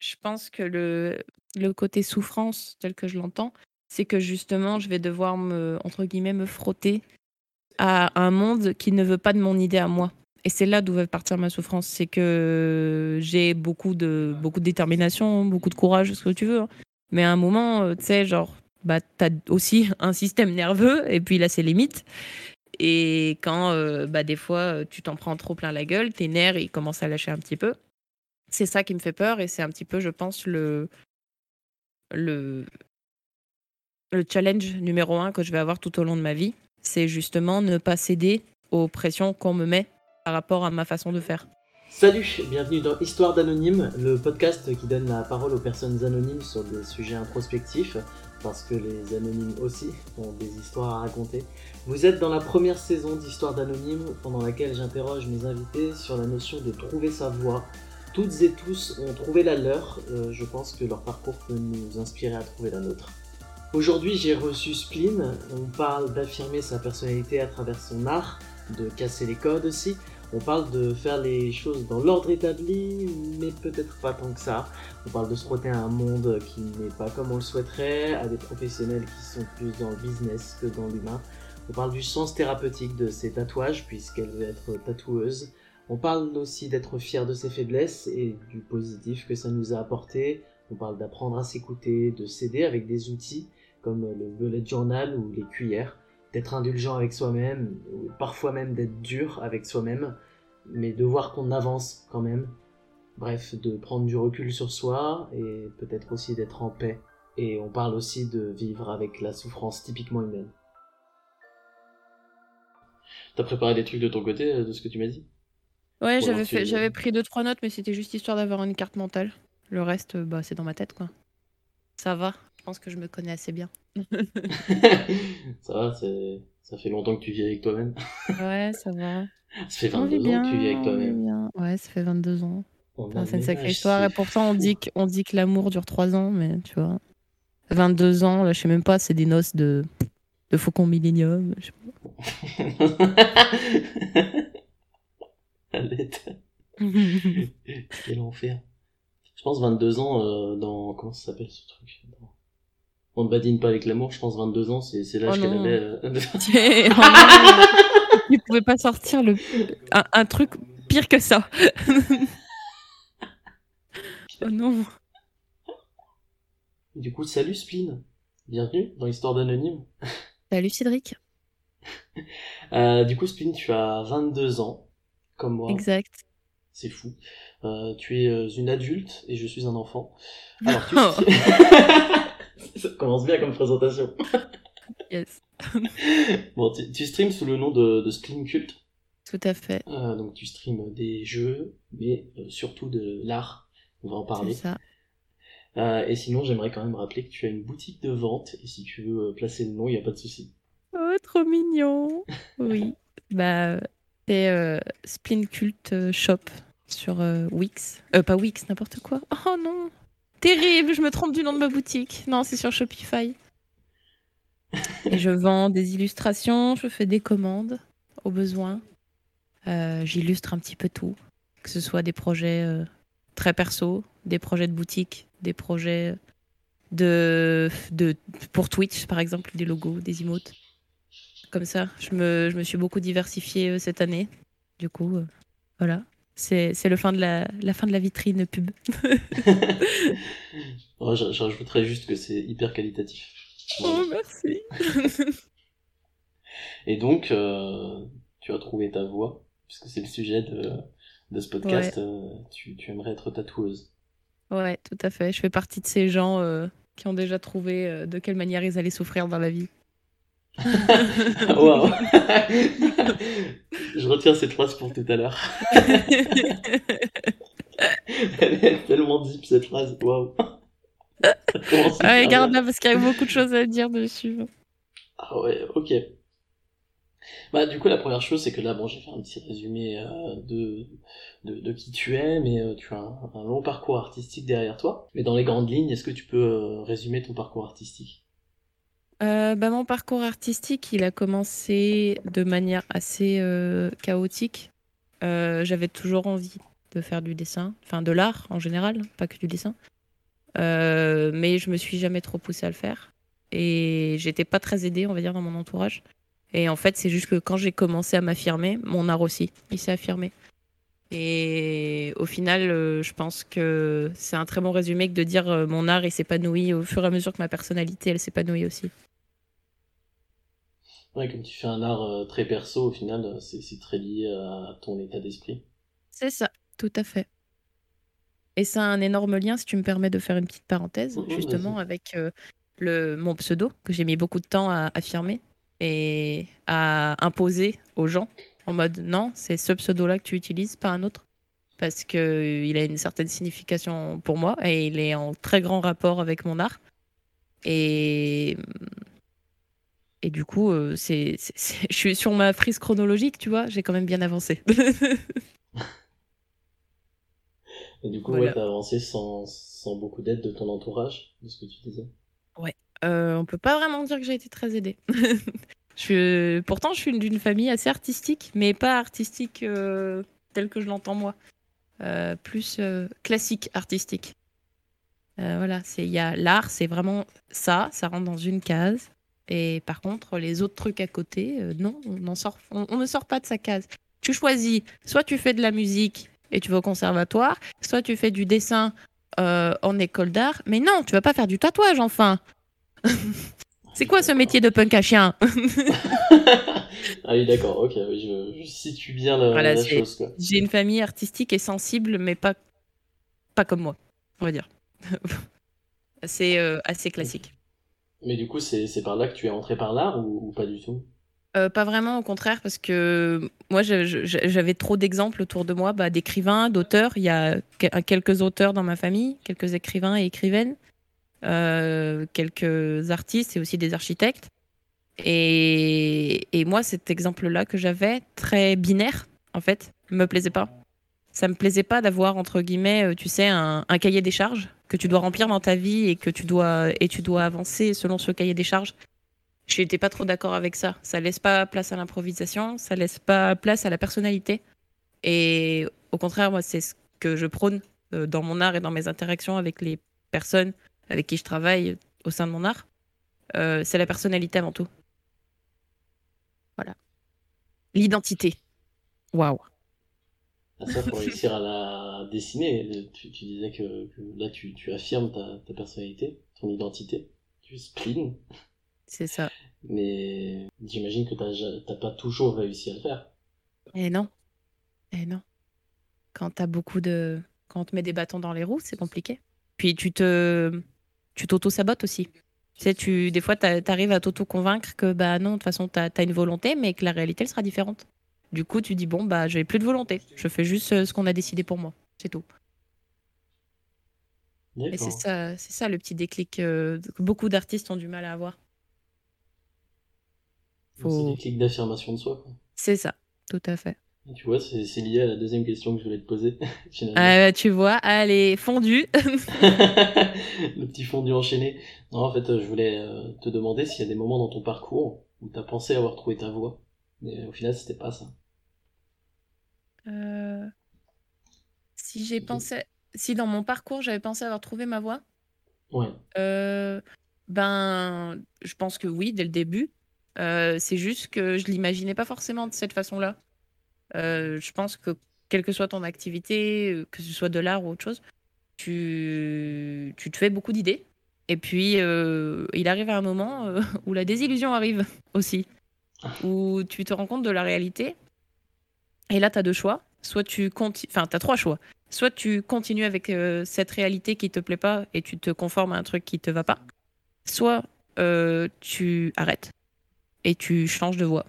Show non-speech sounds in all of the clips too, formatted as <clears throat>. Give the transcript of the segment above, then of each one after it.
Je pense que le côté souffrance tel que je l'entends, c'est que justement je vais devoir me entre guillemets «me frotter» à un monde qui ne veut pas de mon idée à moi et c'est là d'où va partir ma souffrance. C'est que j'ai beaucoup de beaucoup de détermination, beaucoup de courage, ce que tu veux, hein, mais à un moment, heu, tu sais, genre, bah, tu as aussi <laughs> un système nerveux et puis il a ses limites et quand, heu, bah, des fois, tu t'en prends trop plein la gueule, tes nerfs, ils commencent à lâcher un petit peu. C'est ça qui me fait peur et c'est un petit peu, je pense, le le le challenge numéro un que je vais avoir tout au long de ma vie. C'est justement ne pas céder aux pressions qu'on me met par rapport à ma façon de faire. Salut, bienvenue dans Histoire d'Anonyme, le podcast qui donne la parole aux personnes anonymes sur des sujets introspectifs, parce que les anonymes aussi ont des histoires à raconter. Vous êtes dans la première saison d'Histoire d'Anonyme, pendant laquelle j'interroge mes invités sur la notion de trouver sa voix. Toutes et tous ont trouvé la leur, euh, je pense que leur parcours peut nous inspirer à trouver la nôtre. Aujourd'hui j'ai reçu Spleen, on parle d'affirmer sa personnalité à travers son art, de casser les codes aussi, on parle de faire les choses dans l'ordre établi, mais peut-être pas tant que ça. On parle de se frotter à un monde qui n'est pas comme on le souhaiterait, à des professionnels qui sont plus dans le business que dans l'humain. On parle du sens thérapeutique de ses tatouages, puisqu'elle veut être tatoueuse. On parle aussi d'être fier de ses faiblesses et du positif que ça nous a apporté. On parle d'apprendre à s'écouter, de s'aider avec des outils comme le bullet journal ou les cuillères d'être indulgent avec soi-même, ou parfois même d'être dur avec soi-même, mais de voir qu'on avance quand même. Bref, de prendre du recul sur soi et peut-être aussi d'être en paix. Et on parle aussi de vivre avec la souffrance typiquement humaine. T'as préparé des trucs de ton côté, euh, de ce que tu m'as dit? Ouais, j'avais fait, j'avais pris deux trois notes, mais c'était juste histoire d'avoir une carte mentale. Le reste, bah, c'est dans ma tête, quoi. Ça va. Je pense que je me connais assez bien. <laughs> <laughs> ça va, ça fait longtemps que tu vis avec toi-même. <laughs> ouais, ça va. Ça fait 22 ans que tu vis avec toi-même. Ouais, ça fait 22 ans. C'est une sacrée histoire. Et pourtant, on dit que, dit que l'amour dure 3 ans, mais tu vois. 22 ans, là, je sais même pas, c'est des noces de, de faucon millénium. Je sais <laughs> <laughs> Quel enfer. Je pense 22 ans euh, dans. Comment ça s'appelle ce truc? On ne badine pas avec l'amour, je pense 22 ans, c'est l'âge oh qu'elle avait. Euh, <laughs> oh Il pouvait pas sortir le... un, truc pire que ça. oh non. Du coup, salut Spleen. Bienvenue dans l'histoire d'Anonyme. Salut Cédric. Euh, du coup, Spleen, tu as 22 ans, comme moi. Exact. C'est fou. Euh, tu es une adulte et je suis un enfant. <laughs> Alors, tu... <laughs> Ça commence bien comme présentation. <laughs> yes. bon, tu, tu streams sous le nom de, de Cult. Tout à fait. Euh, donc tu streams des jeux, mais euh, surtout de l'art. On va en parler. C'est ça. Euh, et sinon, j'aimerais quand même rappeler que tu as une boutique de vente, et si tu veux placer le nom, il n'y a pas de souci. Oh, trop mignon Oui. bah, c'est Spleen Cult Shop sur Wix. Euh, pas Wix, n'importe quoi. Oh non Terrible, je me trompe du nom de ma boutique. Non, c'est sur Shopify. Et je vends des illustrations, je fais des commandes au besoin. Euh, j'illustre un petit peu tout, que ce soit des projets euh, très perso, des projets de boutique, des projets de, de pour Twitch par exemple, des logos, des emotes. Comme ça, je me, je me suis beaucoup diversifiée euh, cette année. Du coup, voilà. C'est le fin de la, la, fin de la vitrine pub. <laughs> oh, J'ajouterais juste que c'est hyper qualitatif. Oh, merci. <laughs> Et donc, euh, tu as trouvé ta voix, puisque c'est le sujet de, de ce podcast. Euh, tu, tu, aimerais être tatoueuse. Ouais, tout à fait. Je fais partie de ces gens euh, qui ont déjà trouvé de quelle manière ils allaient souffrir dans la vie. <laughs> Waouh Je retiens cette phrase pour tout à l'heure. <laughs> Elle est tellement deep cette phrase, waouh Ouais, garde là parce qu'il y a beaucoup de choses à dire dessus. Ah ouais, ok. Bah du coup la première chose c'est que là bon j'ai fait un petit résumé euh, de, de, de qui tu es mais euh, tu as un, long parcours artistique derrière toi. Mais dans les grandes lignes est-ce que tu peux euh, résumer ton parcours artistique? Euh, bah, mon parcours artistique, il a commencé de manière assez euh, chaotique. Euh, j'avais toujours envie de faire du dessin, enfin de l'art en général, pas que du dessin. Mais je me suis jamais trop poussée à le faire. Et j'étais pas très aidée, on va dire, dans mon entourage. Et en fait, c'est juste que quand j'ai commencé à m'affirmer, mon art aussi, il s'est affirmé. Et au final, je pense que c'est un très bon résumé que de dire mon art il s'épanouit au fur et à mesure que ma personnalité elle s'épanouit aussi. Ouais, comme tu fais un art très perso, au final, c'est très lié à ton état d'esprit. C'est ça, tout à fait. Et ça a un énorme lien, si tu me permets de faire une petite parenthèse, mmh, justement, avec le, mon pseudo, que j'ai mis beaucoup de temps à affirmer et à imposer aux gens, en mode non, c'est ce pseudo-là que tu utilises, pas un autre. Parce qu'il a une certaine signification pour moi et il est en très grand rapport avec mon art. Et, et du coup, c'est, je suis sur ma frise chronologique, tu vois, j'ai quand même bien avancé. <laughs> Et du coup, ouais, t'as avancé sans, sans beaucoup d'aide de ton entourage, de ce que tu disais. Ouais. Euh, on peut pas vraiment dire que j'ai été très aidée. <laughs> je... Pourtant, je suis d'une famille assez artistique, mais pas artistique euh, telle que je l'entends moi. Euh, plus euh, classique artistique. voilà, c'est il y a l'art, c'est vraiment ça, ça rentre dans une case. Et par contre, les autres trucs à côté, non, on, sort, on ne sort pas de sa case. Tu choisis, soit tu fais de la musique et tu vas au conservatoire, soit tu fais du dessin euh, en école d'art, mais non, tu vas pas faire du tatouage enfin. <laughs> C'est quoi ce métier de punk à chien? <laughs> Ah oui, d'accord, ok, je, situe bien la, chose. J'ai une famille artistique et sensible, mais pas, pas comme moi, on va dire. <laughs> c'est euh, assez classique. Mais du coup, c'est par là que tu es entré par l'art ou pas du tout? Euh, pas vraiment, au contraire, parce que moi, j'avais trop d'exemples autour de moi, bah, d'écrivains, d'auteurs. Il y a quelques auteurs dans ma famille, quelques écrivains et écrivaines, euh, quelques artistes et aussi des architectes. Et, moi, cet exemple-là que j'avais, très binaire, en fait, me plaisait pas. Ça me plaisait pas d'avoir, entre guillemets, euh, tu sais, un, cahier des charges que tu dois remplir dans ta vie et que tu dois, et tu dois avancer selon ce cahier des charges. Je n'étais pas trop d'accord avec ça. Ça laisse pas place à l'improvisation, ça laisse pas place à la personnalité. Et au contraire, moi, c'est ce que je prône euh, dans mon art et dans mes interactions avec les personnes avec qui je travaille au sein de mon art. Euh, c'est la personnalité avant tout. Voilà. L'identité. Waouh. Ça, pour réussir à la dessiner, tu, disais que, là, tu, affirmes ta, ta, personnalité, ton identité, tu spleen. C'est ça. Mais j'imagine que t'as pas toujours réussi à le faire. Et non. Et non. Quand t'as beaucoup de. Quand on te met des bâtons dans les roues, c'est compliqué. Puis tu te. Tu t'auto-sabotes aussi. Tu sais, tu, des fois, tu arrives à t'auto-convaincre que bah non, de toute façon, tu as, une volonté, mais que la réalité, elle sera différente. Du coup, tu dis, bon, bah, j'ai plus de volonté. Je fais juste euh, ce qu'on a décidé pour moi. C'est tout. Et c'est ça, c'est ça le petit déclic euh, que beaucoup d'artistes ont du mal à avoir. C'est des clics d'affirmation de soi. C'est ça, tout à fait. tu vois, c'est lié à la deuxième question que je voulais te poser. <laughs> Ah, tu vois, elle est fondue. <laughs> <laughs> le petit fondu enchaîné. Non, en fait, je voulais euh, te demander s'il y a des moments dans ton parcours où tu as pensé avoir trouvé ta voie. Mais au final, c'était pas ça. Euh, si j'ai pensé. Si dans mon parcours, j'avais pensé avoir trouvé ma voie. Ouais. Euh, ben, je pense que oui, dès le début. Euh, c'est juste que je l'imaginais pas forcément de cette façon-là. Je pense que quelle que soit ton activité, que ce soit de l'art ou autre chose, tu, tu te fais beaucoup d'idées. Et puis, il arrive à un moment <laughs> où la désillusion arrive aussi, où tu te rends compte de la réalité. Et là, tu as deux choix. Soit tu continues, enfin, tu as trois choix. Soit tu continues avec cette réalité qui te plaît pas et tu te conformes à un truc qui te va pas. Soit tu arrêtes et tu changes de voie.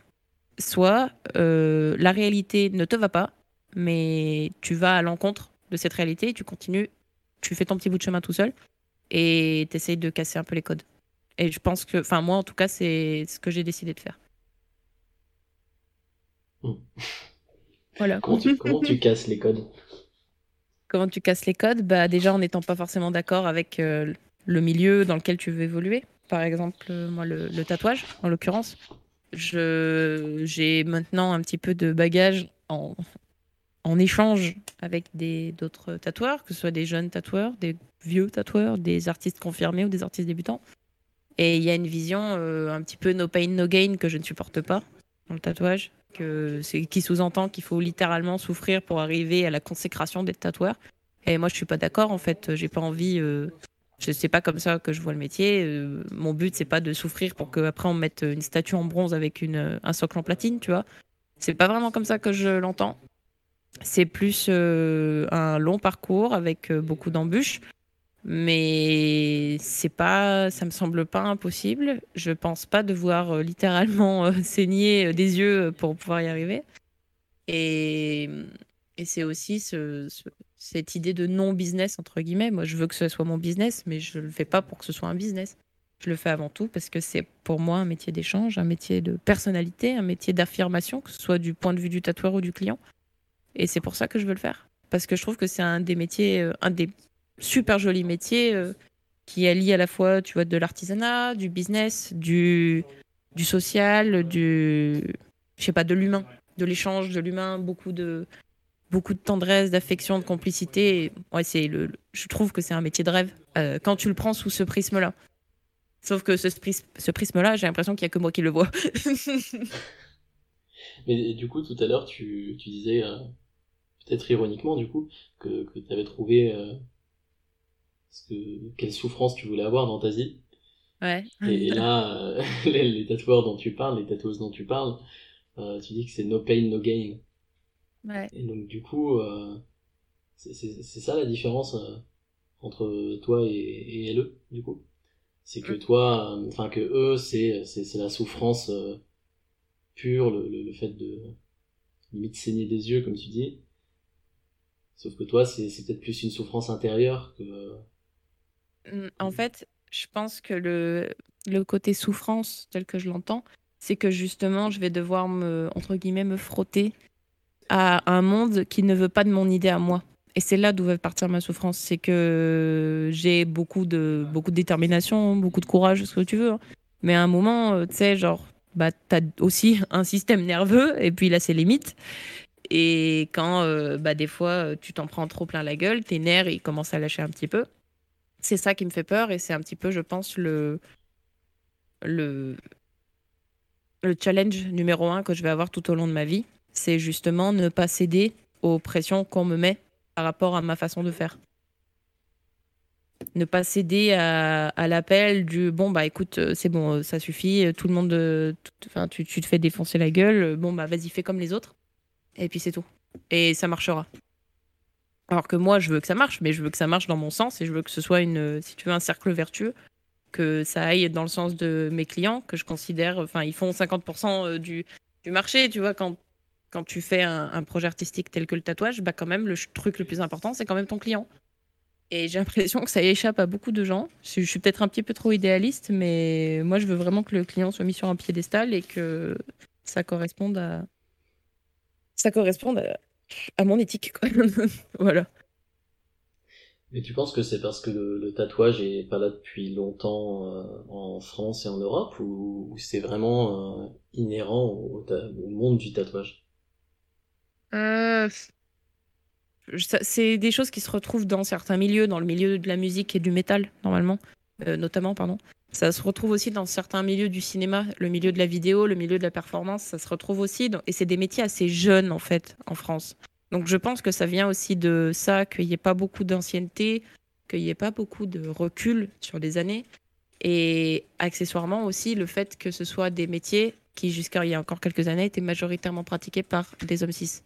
Soit euh, la réalité ne te va pas, mais tu vas à l'encontre de cette réalité et tu continues, tu fais ton petit bout de chemin tout seul et tu essayes de casser un peu les codes. Et je pense que, enfin moi en tout cas, c'est ce que j'ai décidé de faire. Hmm. Voilà. Comment tu, comment tu, casses les codes? Comment tu casses les codes? Bah déjà en n'étant pas forcément d'accord avec euh, le milieu dans lequel tu veux évoluer par exemple, euh, moi, le, tatouage, en l'occurrence. J'ai maintenant un petit peu de bagage en, en échange avec d'autres tatoueurs, que ce soit des jeunes tatoueurs, des vieux tatoueurs, des artistes confirmés ou des artistes débutants. Et il y a une vision euh, un petit peu no pain, no gain que je ne supporte pas dans le tatouage, que qui sous-entend qu'il faut littéralement souffrir pour arriver à la consécration d'être tatoueur. Et moi, je suis pas d'accord. En fait, j'ai pas envie. Euh, je sais pas comme ça que je vois le métier. Euh, mon but, c'est pas de souffrir pour qu'après on mette une statue en bronze avec une, un socle en platine, tu vois. C'est pas vraiment comme ça que je l'entends. C'est plus euh, un long parcours avec euh, beaucoup d'embûches, mais c'est pas, ça me semble pas impossible. Je pense pas devoir euh, littéralement <laughs> saigner des yeux pour pouvoir y arriver. Et, c'est aussi ce, cette idée de non-business, entre guillemets. Moi, je veux que ce soit mon business, mais je le fais pas pour que ce soit un business. Je le fais avant tout parce que c'est pour moi un métier d'échange, un métier de personnalité, un métier d'affirmation, que ce soit du point de vue du tatoueur ou du client. Et c'est pour ça que je veux le faire. Parce que je trouve que c'est un des métiers, euh, un des super jolis métiers euh, qui allie à la fois, tu vois, de l'artisanat, du business, du, du social, du, je sais pas, de l'humain, de l'échange, de l'humain, beaucoup de, beaucoup de tendresse, d'affection, de complicité. ouais, c'est le, je trouve que c'est un métier de rêve euh, quand tu le prends sous ce prisme-là. Sauf que ce, prisme-là, j'ai l'impression qu'il n'y a que moi qui le vois. <laughs> Mais du coup, tout à l'heure, tu, tu disais, peut-être ironiquement du coup, que, tu avais trouvé euh, ce que, quelle souffrance tu voulais avoir dans ta vie. Ouais. Et, là, <laughs> euh, <laughs> les, tatoueurs dont tu parles, les tatoueuses dont tu parles, euh, tu dis que c'est no pain, no gain. Ouais. Et donc du coup, c'est ça la différence entre toi et, et LE, du coup. C'est que mm. toi, enfin que eux, c'est la souffrance pure, le, le, le fait de limite saigner des yeux, comme tu dis. Sauf que toi, c'est peut-être plus une souffrance intérieure que. Mmh, en fait, je pense que le, le côté souffrance, tel que je l'entends, c'est que justement, je vais devoir me, entre guillemets, me frotter à un monde qui ne veut pas de mon idée à moi. Et c'est là d'où va partir ma souffrance. C'est que j'ai beaucoup de, beaucoup de détermination, beaucoup de courage, ce que tu veux. Hein. Mais à un moment, euh, tu sais, genre, bah, tu as aussi <laughs> un système nerveux, et puis là, c'est limite. Et quand euh, bah, des fois tu t'en prends trop plein la gueule, tes nerfs ils commencent à lâcher un petit peu. C'est ça qui me fait peur et c'est un petit peu, je pense, le, le, le challenge numéro un que je vais avoir tout au long de ma vie. C'est justement ne pas céder aux pressions qu'on me met par rapport à ma façon de faire. Ne pas céder à, l'appel du bon, bah écoute, euh, c'est bon, euh, ça suffit, tout le monde, tu, tu te fais défoncer la gueule, bon, bah vas-y, fais comme les autres et puis c'est tout. Et ça marchera. Alors que moi, je veux que ça marche, mais je veux que ça marche dans mon sens et je veux que ce soit une, si tu veux, un cercle vertueux, que ça aille dans le sens de mes clients, que je considère, enfin, ils font 50% euh, du, du marché, tu vois, quand, quand tu fais un, projet artistique tel que le tatouage, bah quand même, le truc le plus important, c'est quand même ton client. Et j'ai <laughs> l'impression que ça échappe à beaucoup de gens. Je, suis peut-être un petit peu trop idéaliste, mais moi, je veux vraiment que le client soit mis sur un piédestal et que ça corresponde à, ça correspond à, mon éthique. Quoi. <laughs> voilà. Mais tu penses que c'est parce que le, tatouage est pas là depuis longtemps euh, en France et en Europe ou, c'est vraiment euh, inhérent au, monde du tatouage? Euh, C'est des choses qui se retrouvent dans certains milieux, dans le milieu de la musique et du métal normalement, notamment pardon. Ça se retrouve aussi dans certains milieux du cinéma, le milieu de la vidéo, le milieu de la performance, ça se retrouve aussi. Et c'est des métiers assez jeunes, en fait, en France. Donc je pense que ça vient aussi de ça, qu'il n'y ait pas beaucoup d'ancienneté, qu'il n'y ait pas beaucoup de recul sur les années. Et accessoirement aussi, le fait que ce soit des métiers qui, jusqu'à il y a encore quelques années, étaient majoritairement pratiqués par des hommes cis.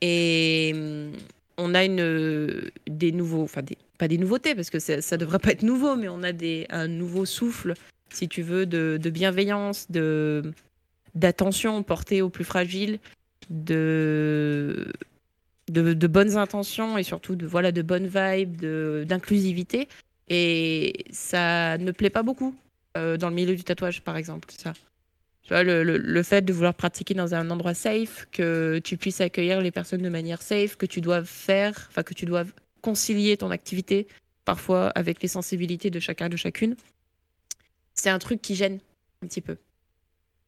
Et hum, on a des nouveaux, enfin des, pas des nouveautés parce que ça, ne devrait pas être nouveau, mais on a des, un nouveau souffle, si tu veux, de, bienveillance, de d'attention portée aux plus fragiles, de, de, bonnes intentions et surtout de voilà de bonnes vibes, d'inclusivité. Et ça ne plaît pas beaucoup euh, dans le milieu du tatouage, par exemple. Ça. Tu vois, le, le, fait de vouloir pratiquer dans un endroit safe, que tu puisses accueillir les personnes de manière safe, que tu dois faire, enfin que tu dois concilier ton activité parfois avec les sensibilités de chacun de chacune. C'est un truc qui gêne un petit peu.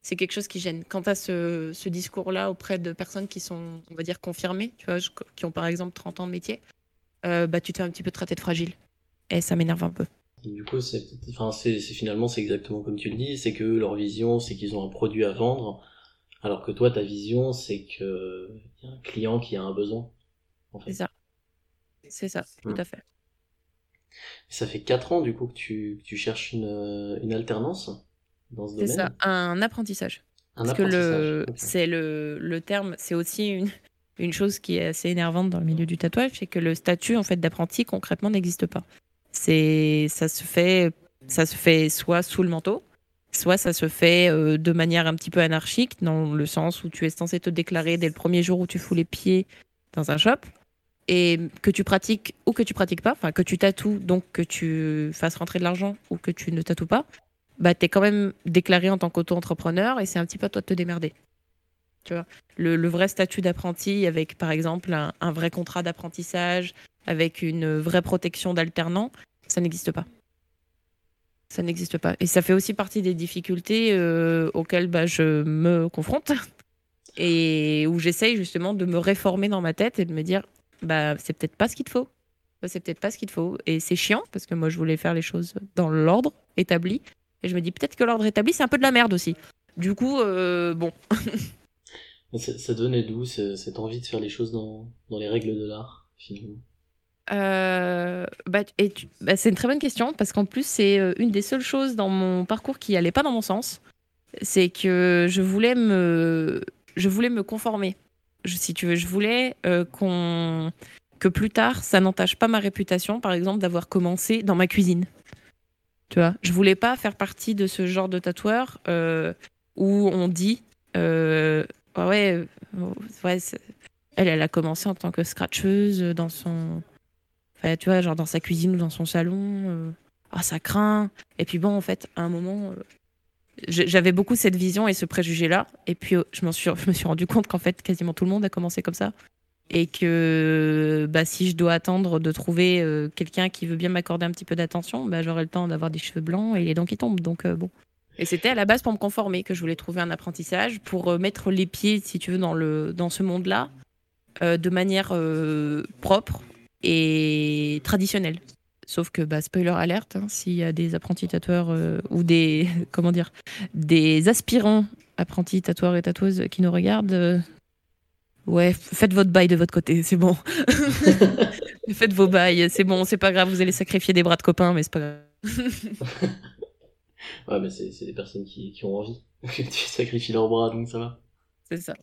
c'est quelque chose qui gêne. Quand tu as ce, ce discours-là auprès de personnes qui sont, on va dire, confirmées, tu vois, qui ont par exemple 30 ans de métier, euh, bah, tu te fais un petit peu traiter de fragile. Et ça m'énerve un peu. du coup, c'est, enfin, c'est, finalement, c'est exactement comme tu le dis, c'est que leur vision, c'est qu'ils ont un produit à vendre, alors que toi, ta vision, c'est que y a un client qui a un besoin. En fait. C'est ça. C'est ça, tout hmm. à fait. Ça fait 4 ans, du coup, que tu, tu cherches une, une alternance dans ce domaine. C'est ça, un apprentissage. Un Parce que le, c'est le, le terme, c'est aussi une, une chose qui est assez énervante dans le milieu du tatouage, c'est que le statut en fait d'apprenti concrètement n'existe pas. C'est ça se fait ça se fait soit sous le manteau, soit ça se fait euh, de manière un petit peu anarchique dans le sens où tu es censé te déclarer dès le premier jour où tu fous les pieds dans un shop et que tu pratiques ou que tu pratiques pas, enfin que tu tatoues donc que tu fasses rentrer de l'argent ou que tu ne tatoues pas, bah tu es quand même déclaré en tant qu'auto-entrepreneur et c'est un petit peu à toi de te démerder. Tu vois, le, vrai statut d'apprenti avec, par exemple, un, vrai contrat d'apprentissage, avec une vraie protection d'alternant, ça n'existe pas. Ça n'existe pas. Et ça fait aussi partie des difficultés euh, auxquelles bah, je me confronte <laughs> et où j'essaye justement de me réformer dans ma tête et de me dire, bah, c'est peut-être pas ce qu'il te faut. C'est peut-être pas ce qu'il te faut. Et c'est chiant parce que moi, je voulais faire les choses dans l'ordre établi. Et je me dis, peut-être que l'ordre établi, c'est un peu de la merde aussi. Du coup, euh, bon. <laughs> Ça, ça donnait d'où cette envie de faire les choses dans, dans les règles de l'art, finalement? Euh, bah, bah, c'est une très bonne question parce qu'en plus c'est euh, une des seules choses dans mon parcours qui allait pas dans mon sens. C'est que je voulais me, je voulais me conformer. Je, si tu veux, je voulais euh, que plus tard ça n'entache pas ma réputation, par exemple d'avoir commencé dans ma cuisine. Tu vois, je voulais pas faire partie de ce genre de tatoueur où on dit ouais, euh, ouais elle, elle a commencé en tant que scratcheuse dans son. Tu vois, genre dans sa cuisine ou dans son salon. Euh, ah, ça craint. Et puis bon, en fait, à un moment, euh, j'avais beaucoup cette vision et ce préjugé-là. Et puis, je, suis, je me suis rendu compte qu'en fait, quasiment tout le monde a commencé comme ça. Et que bah, si je dois attendre de trouver quelqu'un qui veut bien m'accorder un petit peu d'attention, bah, j'aurai le temps d'avoir des cheveux blancs et les dents qui tombent. Donc, bon. Et c'était à la base pour me conformer que je voulais trouver un apprentissage, pour euh, mettre les pieds, si tu veux, dans, ce monde-là, euh, de manière euh, propre et traditionnelle. Sauf que, bah, spoiler alerte, hein, s'il y a des apprentis tatoueurs ou des, <laughs> comment dire, des aspirants apprentis tatoueurs et tatoueuses qui nous regardent, ouais, faites votre bail de votre côté, c'est bon. <laughs> faites vos bails, c'est bon, c'est pas grave, vous allez sacrifier des bras de copains, mais c'est pas grave. <laughs> Ouais, mais c'est, c'est des personnes qui, qui ont envie. tu sacrifies leurs bras, donc ça va. C'est ça.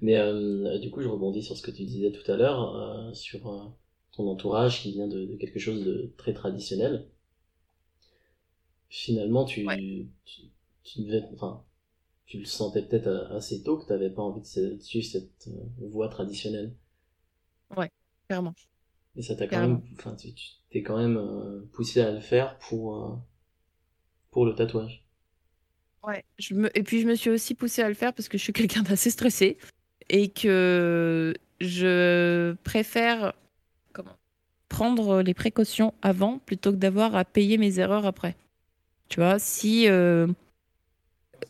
Mais euh, du coup, je rebondis sur ce que tu disais tout à l'heure, euh, sur euh, ton entourage qui vient de, de, quelque chose de très traditionnel. Finalement, tu, tu, tu, devais, enfin, tu le sentais peut-être assez tôt que tu n'avais pas envie de suivre cette voie traditionnelle. Ouais, clairement. Et ça t'a quand même, enfin, tu t'es quand même poussé à le faire pour pour le tatouage. Ouais, je me... et puis je me suis aussi poussée à le faire parce que je suis <laughs> quelqu'un d'assez stressé et que je préfère prendre les précautions avant plutôt que d'avoir à payer mes erreurs après. Tu vois, si euh,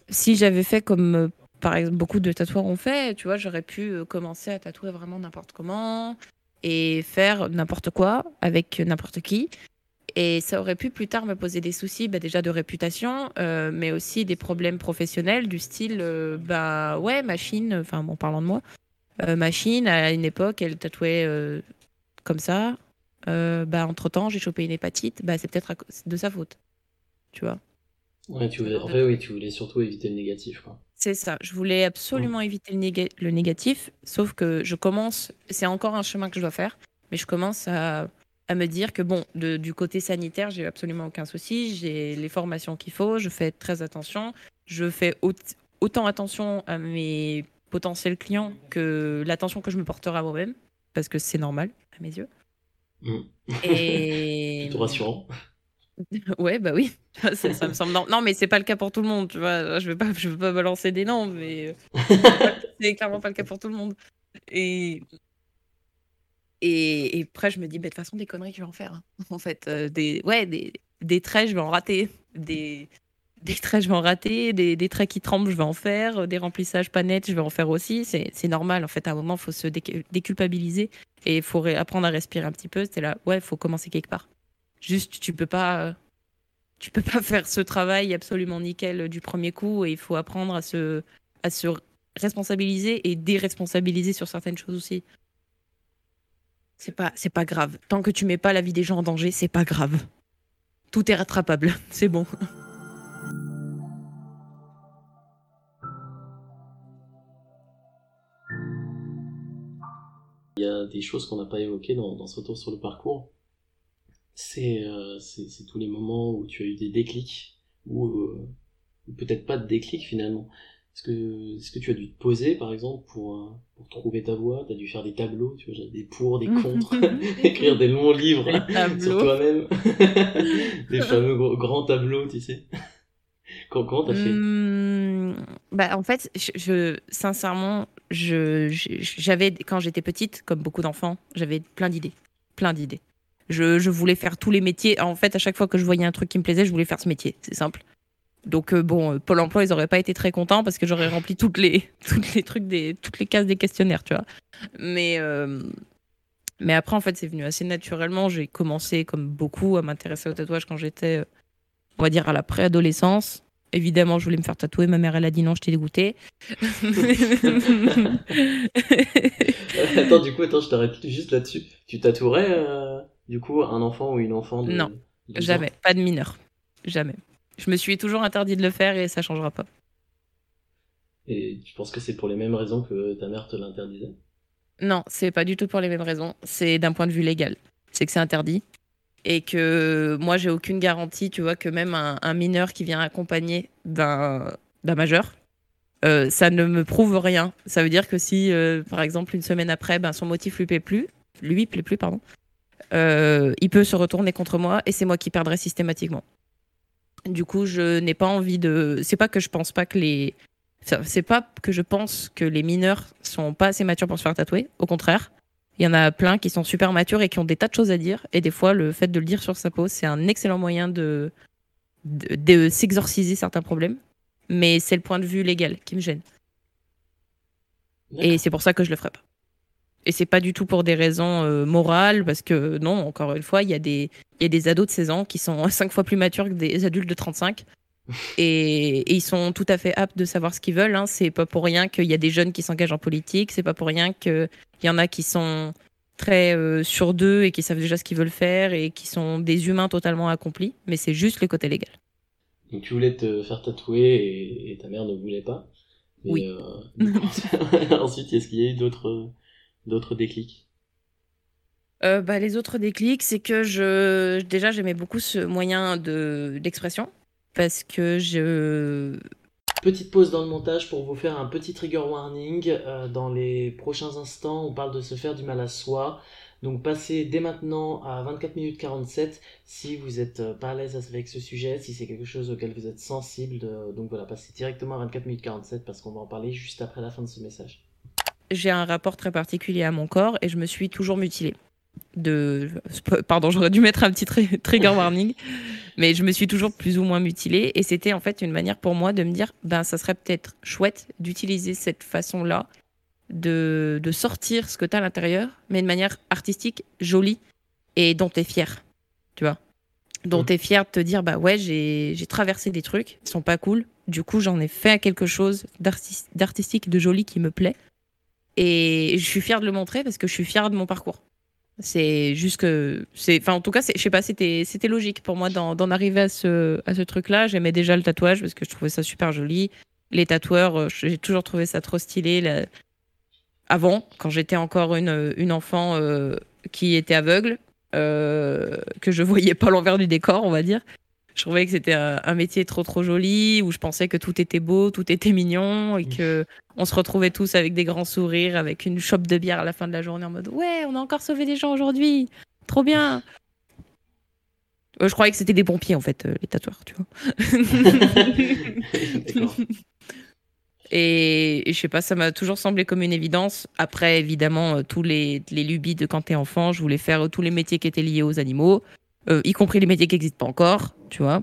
si j'avais fait comme euh, par exemple beaucoup de tatoueurs ont fait, tu vois, j'aurais pu euh, commencer à tatouer vraiment n'importe comment et faire n'importe quoi avec n'importe qui et ça aurait pu plus tard me poser des soucis, bah, déjà de réputation, euh, mais aussi des problèmes professionnels du style, euh, bah ouais, machine, enfin bon, parlant de moi, euh, machine, à une époque, elle tatouait comme ça. Bah entre temps, j'ai chopé une hépatite, bah c'est peut-être de sa faute, tu vois? Ouais, tu voulais, en fait, oui, tu voulais surtout éviter le négatif, quoi. C'est ça, je voulais absolument éviter le, le négatif, sauf que je commence, c'est encore un chemin que je dois faire, mais je commence à à me dire que bon, du côté sanitaire, j'ai absolument aucun souci, j'ai les formations qu'il faut, je fais très attention, je fais autant attention à mes potentiels clients que l'attention que je me porterai à moi-même, parce que c'est normal à mes yeux. Mmh. Et <laughs> plutôt rassurant. <laughs> Ouais, bah oui, ça, me semble. Non, mais c'est pas le cas pour tout le monde, tu vois. Je veux pas, je veux pas balancer des noms, mais <laughs> c'est clairement pas le cas pour tout le monde. Et et, après, je me dis, bah, de toute façon, des conneries, je vais en faire. Hein. En fait, euh, des, ouais, des, des traits, je vais en rater. Des, des traits, je vais en rater, des, traits qui tremblent, je vais en faire, des remplissages pas nets, je vais en faire aussi. C'est normal, en fait, à un moment, il faut se déculpabiliser et il faut apprendre à respirer un petit peu. C'est là, ouais, il faut commencer quelque part. Juste, tu peux pas, tu peux pas <laughs> faire ce travail absolument nickel du premier coup et il faut apprendre à se, à se responsabiliser et déresponsabiliser sur certaines choses aussi. C'est pas, c'est pas grave. Tant que tu mets pas la vie des gens en danger, c'est pas grave. Tout est rattrapable, <laughs> c'est bon. Il y a des choses qu'on n'a pas évoquées dans, ce retour sur le parcours. Euh, c'est tous les moments où tu as eu des déclics, ou euh, peut-être pas de déclic finalement. Est-ce que, est que tu as dû te poser, par exemple, pour, euh, pour trouver ta voix Tu as dû faire des tableaux, tu vois, des pour, des <laughs> contre, <laughs> écrire des longs livres <laughs> sur toi-même. des fameux grands tableaux, tu sais. Comment t'as fait? Mmh, bah, En fait, je, sincèrement, j'avais, quand j'étais petite, comme beaucoup d'enfants, j'avais plein d'idées. Plein d'idées. Je, je, voulais faire tous les métiers. En fait, à chaque fois que je voyais un truc qui me plaisait, je voulais faire ce métier. C'est simple. Donc euh, bon, euh, Pôle Emploi, ils auraient pas été très contents parce que j'aurais rempli toutes les <laughs> toutes les trucs des toutes les cases des questionnaires, tu vois. Mais euh, mais après, en fait, c'est venu assez naturellement. J'ai commencé, comme beaucoup, à m'intéresser au tatouage quand j'étais, on va dire, à la préadolescence. Évidemment, je voulais me faire tatouer. Ma mère, elle a dit non, je t'ai dégoûté. <laughs> attends, du coup, attends, je t'arrête juste là-dessus. Tu tatouerais, du coup, un enfant ou une enfant de, Non, jamais. Pas de mineur. Jamais. Je me suis toujours interdit de le faire et ça changera pas. Et tu penses que c'est pour les mêmes raisons que ta mère te l'interdisait? Non, c'est pas du tout pour les mêmes raisons. C'est d'un point de vue légal. C'est que c'est interdit. Et que moi, j'ai aucune garantie, tu vois, que même un, mineur qui vient accompagner d'un majeur, euh, ça ne me prouve rien. Ça veut dire que si, euh, par exemple, une semaine après, ben, son motif lui plaît plus, lui plaît plus, pardon, euh, il peut se retourner contre moi et c'est moi qui perdrai systématiquement. Du coup, je n'ai pas envie de. C'est pas que je pense pas que les. C'est pas que je pense que les mineurs sont pas assez matures pour se faire tatouer. Au contraire, il y en a plein qui sont super matures et qui ont des tas de choses à dire. Et des fois, le fait de le dire sur sa peau, c'est un excellent moyen de, de, s'exorciser certains problèmes. Mais c'est le point de vue légal qui me gêne. Et c'est pour ça que je le ferai pas. Et c'est pas du tout pour des raisons euh, morales, parce que non, encore une fois, il y, a des, y a des ados de 16 ans qui sont <laughs> 5 fois plus matures que des adultes de 35. Et, ils sont tout à fait aptes de savoir ce qu'ils veulent. Hein. C'est pas pour rien qu'il y a des jeunes qui s'engagent en politique. C'est pas pour rien qu'il y en a qui sont très euh, sur d'eux et qui savent déjà ce qu'ils veulent faire et qui sont des humains totalement accomplis. Mais c'est juste le côté légal. Donc tu voulais te faire tatouer et, ta mère ne voulait pas. oui. Euh, <laughs> ensuite, est-ce qu'il y a eu d'autres d'autres déclics? Euh, bah, les autres déclics, c'est que je déjà j'aimais beaucoup ce moyen de d'expression parce que je Petite pause dans le montage pour vous faire un petit trigger warning. Euh, dans les prochains instants, on parle de se faire du mal à soi. Donc passez dès maintenant à 24 minutes 47 si vous n'êtes euh, pas à l'aise avec ce sujet, si c'est quelque chose auquel vous êtes sensible. Donc voilà, passez directement à 24 minutes 47 parce qu'on va en parler juste après la fin de ce message j'ai un rapport très particulier à mon corps et je me suis toujours mutilée. De... Pardon, j'aurais dû mettre un petit <laughs> trigger warning, mais je me suis toujours plus ou moins mutilée et c'était en fait une manière pour moi de me dire ben ça serait peut-être chouette d'utiliser cette façon-là de, de sortir ce que tu as à l'intérieur, mais de manière artistique, jolie et dont tu es fier. Tu vois Dont mmh. tu es fier de te dire bah ouais, j'ai traversé des trucs, ils sont pas cool. Du coup, j'en ai fait quelque chose d'artistique, de joli qui me plaît et je suis fière de le montrer parce que je suis fière de mon parcours. C'est juste que, enfin en tout cas, je sais pas, c'était, c'était logique pour moi d'en, arriver à ce, à ce truc-là. J'aimais déjà le tatouage parce que je trouvais ça super joli. Les tatoueurs, euh, j'ai toujours trouvé ça trop stylé. Avant, quand j'étais encore une, une enfant euh, qui était aveugle, euh, que je voyais pas l'envers du décor, on va dire. Je trouvais que c'était un, métier trop trop joli où je pensais que tout était beau, tout était mignon et que on se retrouvait tous avec des grands sourires, avec une chope de bière à la fin de la journée en mode ouais, on a encore sauvé des gens aujourd'hui, trop bien. Euh, je croyais que c'était des pompiers en fait, euh, les tatoueurs, tu vois. <laughs> et, et, je sais pas, ça m'a toujours semblé comme une évidence. Après, évidemment, euh, tous les, les lubies de quand t'es enfant, je voulais faire tous les métiers qui étaient liés aux animaux. Euh, y compris les métiers qui n'existent pas encore, tu vois.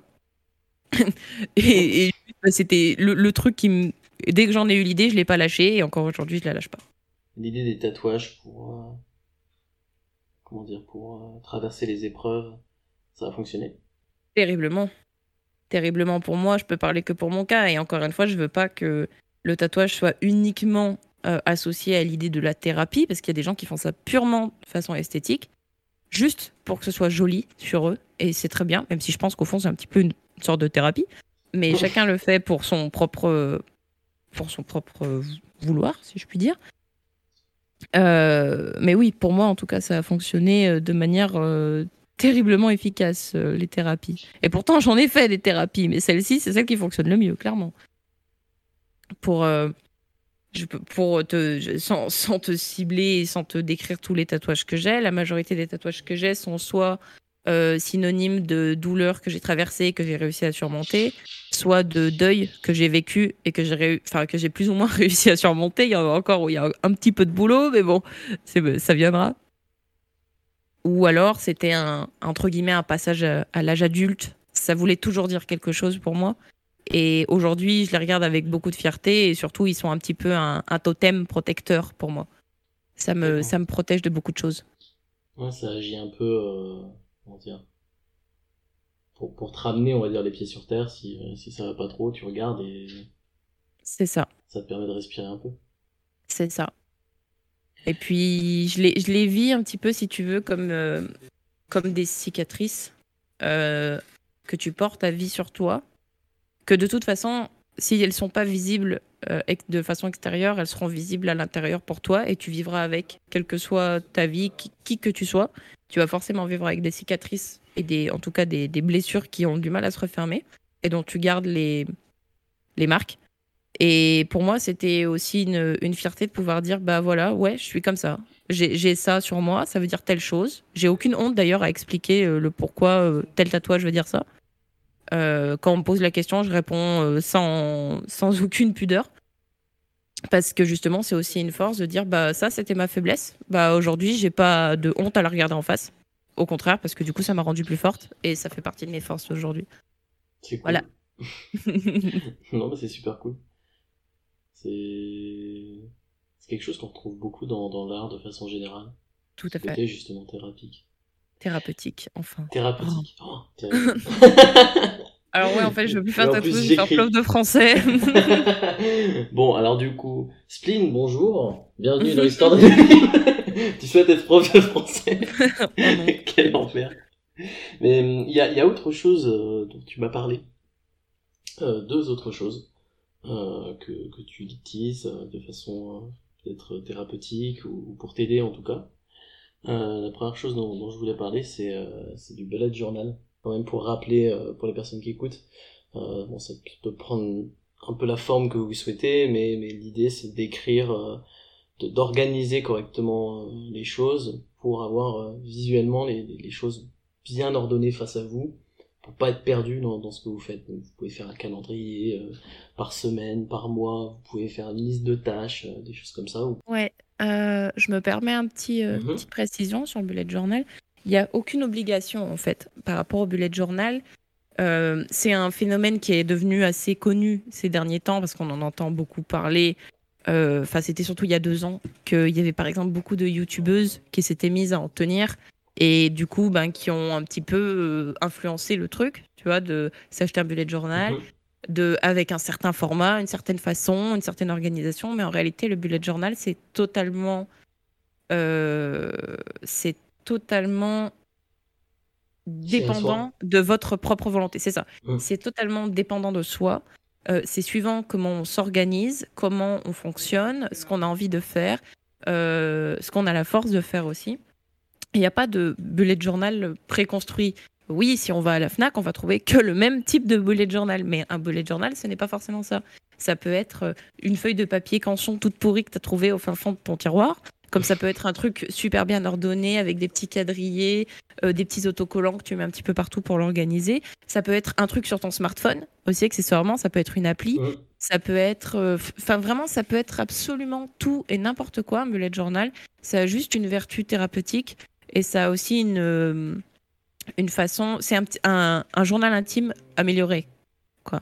<laughs> et, bah, c'était le, truc qui me. Dès que j'en ai eu l'idée, je l'ai pas lâché et encore aujourd'hui, je la lâche pas. L'idée des tatouages pour. Euh, comment dire Pour euh, traverser les épreuves, ça a fonctionné Terriblement. Terriblement pour moi, je peux parler que pour mon cas. Et encore une fois, je veux pas que le tatouage soit uniquement associé à l'idée de la thérapie, parce qu'il y a des gens qui font ça purement de façon esthétique, juste pour que ce soit joli sur eux. Et c'est très bien, même si je pense qu'au fond, c'est un petit peu une sorte de thérapie. Mais chacun le fait pour son propre, pour son propre vouloir, si je puis dire. Euh, mais oui, pour moi, en tout cas, ça a fonctionné euh, de manière terriblement efficace, les thérapies. Et pourtant, j'en ai fait des thérapies, mais celle-ci, c'est celle qui fonctionne le mieux, clairement. Pour, je pour te, sans, sans, te cibler et sans te décrire tous les tatouages que j'ai, la majorité des tatouages que j'ai sont soit euh, synonymes de douleur que j'ai traversée, que j'ai réussi à surmonter, soit de deuil que j'ai vécu et que j'ai enfin, que j'ai plus ou moins <laughs> réussi à surmonter. Il y en a encore où il y a un petit peu de boulot, mais bon, ça viendra. Ou alors c'était un entre guillemets un passage à l'âge adulte. Ça voulait toujours dire quelque chose pour moi. Et aujourd'hui, je les regarde avec beaucoup de fierté et surtout, ils sont un petit peu un, totem protecteur pour moi. Ça me, ça me protège de beaucoup de choses. Ouais, ça agit un peu, euh, comment dire, pour, pour te ramener, on va dire, les pieds sur terre. Si, euh, si ça va pas trop, tu regardes et. C'est ça. Ça te permet de respirer un peu. C'est ça. Et puis, je les, je les vis un petit peu, si tu veux, comme, euh, comme des cicatrices que tu portes à vie sur toi que de toute façon, si elles sont pas visibles euh, de façon extérieure, elles seront visibles à l'intérieur pour toi et tu vivras avec, quelle que soit ta vie, qui, que tu sois. Tu vas forcément vivre avec des cicatrices et en tout cas des, blessures qui ont du mal à se refermer et dont tu gardes les, les marques. Et pour moi, c'était aussi une, une, fierté de pouvoir dire bah voilà, ouais, je suis comme ça. J'ai ça sur moi, ça veut dire telle chose. J'ai aucune honte d'ailleurs à expliquer euh, le pourquoi euh, tel tatouage veut dire ça. Euh, quand on me pose la question, je réponds euh, sans, sans aucune pudeur. Parce que justement, c'est aussi une force de dire bah ça c'était ma faiblesse. Bah aujourd'hui, j'ai pas de honte à la regarder en face. Au contraire, parce que du coup, ça m'a rendu plus forte et ça fait partie de mes forces aujourd'hui. C'est cool. Voilà. <laughs> non, mais c'est super cool. C'est quelque chose qu'on retrouve beaucoup dans, dans l'art de façon générale. Tout à fait. justement thérapeutique. Thérapeutique, enfin. Thérapeutique. Oh. Oh, <laughs> alors ouais, en fait, je veux plus faire tatouage, je vais faire prof de français. <laughs> bon, alors du coup, Spleen, bonjour. Bienvenue dans l'histoire de <laughs> Tu souhaites être prof de français oh Quel enfer. Mais il y a, y a, autre chose euh, dont tu m'as parlé. Euh, deux autres choses euh, que, que tu utilises euh, de façon euh, peut-être thérapeutique ou pour t'aider en tout cas. Euh, la première chose dont, dont, je voulais parler, c'est euh, du bullet journal. Quand même pour rappeler euh, pour les personnes qui écoutent. Euh, bon, ça peut prendre un peu la forme que vous souhaitez, mais, mais l'idée c'est d'écrire, d'organiser correctement les choses pour avoir visuellement les, les, choses bien ordonnées face à vous, pour pas être perdu dans, dans ce que vous faites. vous pouvez faire un calendrier par semaine, par mois, vous pouvez faire une liste de tâches, des choses comme ça. Ouais, euh, je me permets un petit, euh, mhm. petite précision sur le bullet journal. Il n'y a aucune obligation, en fait, par rapport au bullet journal. Euh, c'est un phénomène qui est devenu assez connu ces derniers temps parce qu'on en entend beaucoup parler. Enfin, c'était surtout il y a deux ans qu'il y avait par exemple beaucoup de youtubeuses qui s'étaient mises à en tenir et du coup, ben, qui ont un petit peu influencé le truc, tu vois, de s'acheter un bullet journal. Mhm de, avec un certain format, une certaine façon, une certaine organisation. Mais en réalité, le bullet journal, c'est totalement, euh, c'est totalement dépendant de votre propre volonté. C'est ça. Mmh. C'est totalement dépendant de soi. Euh, c'est suivant comment on s'organise, comment on fonctionne, ce qu'on a envie de faire, euh, ce qu'on a la force de faire aussi. Il n'y a pas de bullet journal préconstruit. Oui, si on va à la FNAC, on va trouver que le même type de bullet journal. Mais un bullet journal, ce n'est pas forcément ça. Ça peut être euh, une feuille de papier canson toute pourrie que tu as trouvée au fin fond de ton tiroir. Comme ça peut être un truc super bien ordonné avec des petits quadrillés, euh, des petits autocollants que tu mets un petit peu partout pour l'organiser. Ça peut être un truc sur ton smartphone aussi accessoirement. Ça peut être une appli. Ça peut être, euh, enfin vraiment, ça peut être absolument tout et n'importe quoi. Un bullet journal, ça a juste une vertu thérapeutique et ça a aussi une une façon, c'est un, un, journal intime amélioré. quoi.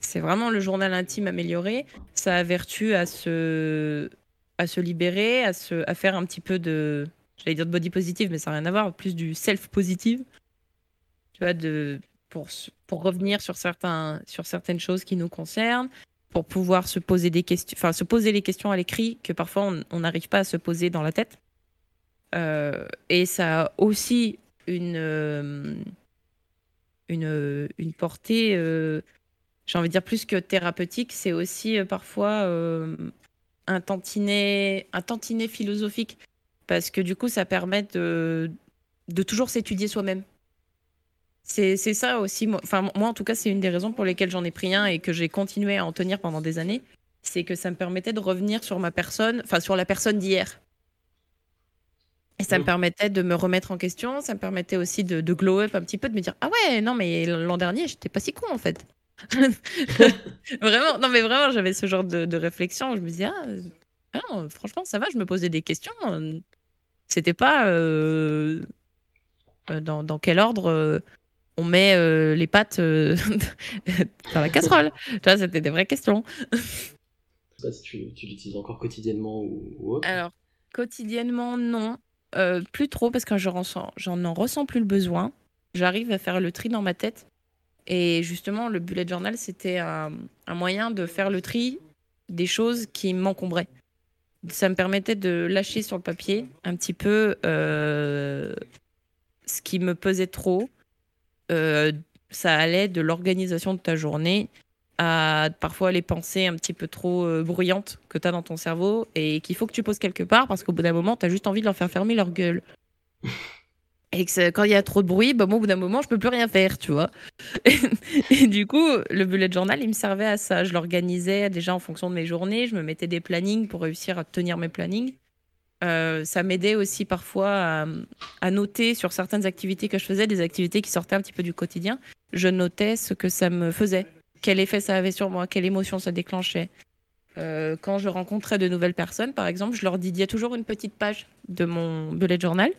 C'est vraiment le journal intime amélioré. Ça a vertu à se, à se libérer, à, se, à faire un petit peu de, j'allais dire de body positive, mais ça n'a rien à voir, plus du self positive. Tu vois, de, pour, pour revenir sur, certains, sur certaines choses qui nous concernent, pour pouvoir se poser des questions, enfin se poser les questions à l'écrit que parfois on n'arrive pas à se poser dans la tête. Euh, et ça a aussi une, euh, une, une portée, euh, j'ai envie de dire plus que thérapeutique, c'est aussi parfois un, tantinet, un tantinet philosophique. Parce que du coup, ça permet de, de toujours s'étudier soi-même. C'est ça aussi. Moi, moi, en tout cas, c'est une des raisons pour lesquelles j'en ai pris un et que j'ai continué à en tenir pendant des années. C'est que ça me permettait de revenir sur ma personne, enfin, sur la personne d'hier. Et ça me permettait de me remettre en question, ça me permettait aussi de, glow up un petit peu, de me dire Ah ouais, non, mais l'an dernier, j'étais pas si con en fait. <laughs> vraiment, non, mais vraiment, j'avais ce genre de, réflexion. Je me disais ah, ah, franchement, ça va, je me posais des questions. C'était pas euh, euh, dans, dans, quel ordre euh, on met les pâtes <laughs> dans la casserole. tu vois, c'était des vraies questions. Je sais pas si tu, l'utilises encore quotidiennement ou, ou autre. Alors, quotidiennement, non. Euh, plus trop parce que j'en en ressens plus le besoin. J'arrive à faire le tri dans ma tête. Et justement, le bullet journal, c'était un, moyen de faire le tri des choses qui m'encombraient. Ça me permettait de lâcher sur le papier un petit peu euh, ce qui me pesait trop. Euh, ça allait de l'organisation de ta journée à parfois les pensées un petit peu trop euh, bruyantes que tu as dans ton cerveau et qu'il faut que tu poses quelque part parce qu'au bout d'un moment, tu as juste envie de leur faire fermer leur gueule. <laughs> Et que quand il y a trop de bruit, bah, moi, au bout d'un moment, je peux plus rien faire, tu vois. <laughs> Et, du coup, le bullet journal, il me servait à ça. Je l'organisais déjà en fonction de mes journées. Je me mettais des plannings pour réussir à tenir mes plannings. Euh, ça m'aidait aussi parfois à, à, noter sur certaines activités que je faisais, des activités qui sortaient un petit peu du quotidien. Je notais ce que ça me faisait quel effet ça avait sur moi, quelle émotion ça déclenchait. Euh, quand je rencontrais de nouvelles personnes, par exemple, je leur dédiais toujours une petite page de mon bullet journal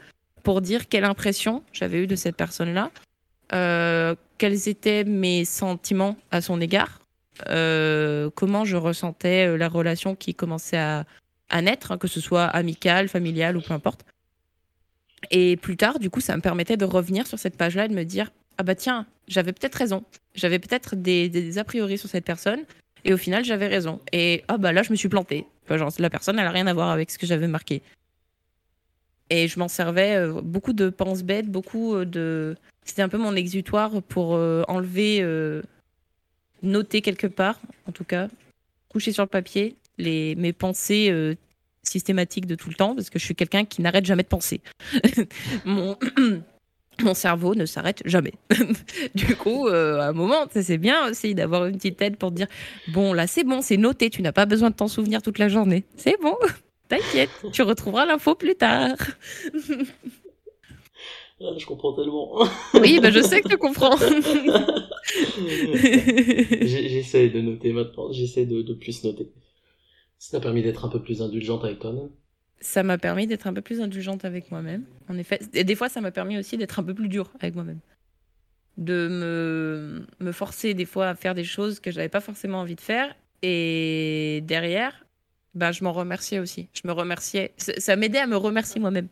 pour dire quelle impression j'avais eue de cette personne-là, euh, quels étaient mes sentiments à son égard, euh, comment je ressentais la relation qui commençait à, naître, hein, que ce soit amicale, familiale ou peu importe. Et plus tard, du coup, ça me permettait de revenir sur cette page-là et de me dire ah bah tiens, j'avais peut-être raison. J'avais peut-être des, a priori sur cette personne. Et au final, j'avais raison. Et ah bah là, je me suis plantée. genre, la personne, elle a rien à voir avec ce que j'avais marqué. Et je m'en servais euh, beaucoup de penses bêtes, beaucoup euh, de. C'était un peu mon exutoire pour euh, enlever, noter quelque part, en tout cas, coucher sur le papier les, mes pensées systématiques de tout le temps, parce que je suis quelqu'un qui n'arrête jamais de penser. <laughs> mon, <clears throat> mon cerveau ne s'arrête jamais. <laughs> du coup, euh, à un moment, c'est bien aussi d'avoir une petite tête pour dire bon, là, c'est bon, c'est noté, tu n'as pas besoin de t'en souvenir toute la journée. C'est bon, <laughs> t'inquiète, tu retrouveras l'info plus tard. Ah, je comprends tellement. oui, bah, je sais que tu comprends. <laughs> j'essaie de noter maintenant, j'essaie de, de plus noter. Ça t'a permis d'être un peu plus indulgente avec toi-même ça m'a permis d'être un peu plus indulgente avec moi-même, en effet. Et des fois, ça m'a permis aussi d'être un peu plus dur avec moi-même. De me, me forcer des fois à faire des choses que j'avais pas forcément envie de faire. Et derrière, bah, je m'en remerciais aussi. Je me remerciais. Ça, m'aidait à me remercier moi-même.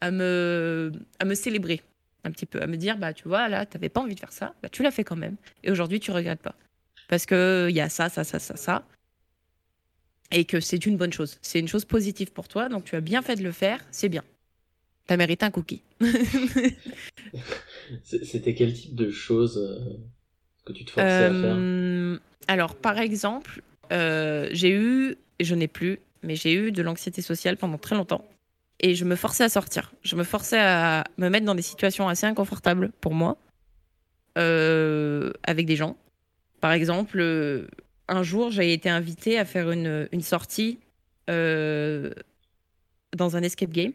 À me, à me célébrer un petit peu. À me dire, bah, tu vois, là, tu n'avais pas envie de faire ça. Bah, tu l'as fait quand même. Et aujourd'hui, tu regrettes pas. Parce qu'il y a ça, ça, ça, ça, ça et que c'est une bonne chose. C'est une chose positive pour toi, donc tu as bien fait de le faire, c'est bien. Tu as mérité un cookie. <laughs> C'était quel type de choses euh, que tu te forçais à faire? euh, Alors, par exemple, euh, j'ai eu, je n'ai plus, mais j'ai eu de l'anxiété sociale pendant très longtemps. Et je me forçais à sortir. Je me forçais à me mettre dans des situations assez inconfortables pour moi, avec des gens. Par exemple, un jour, j'ai été invitée à faire une, une sortie euh, dans un escape game.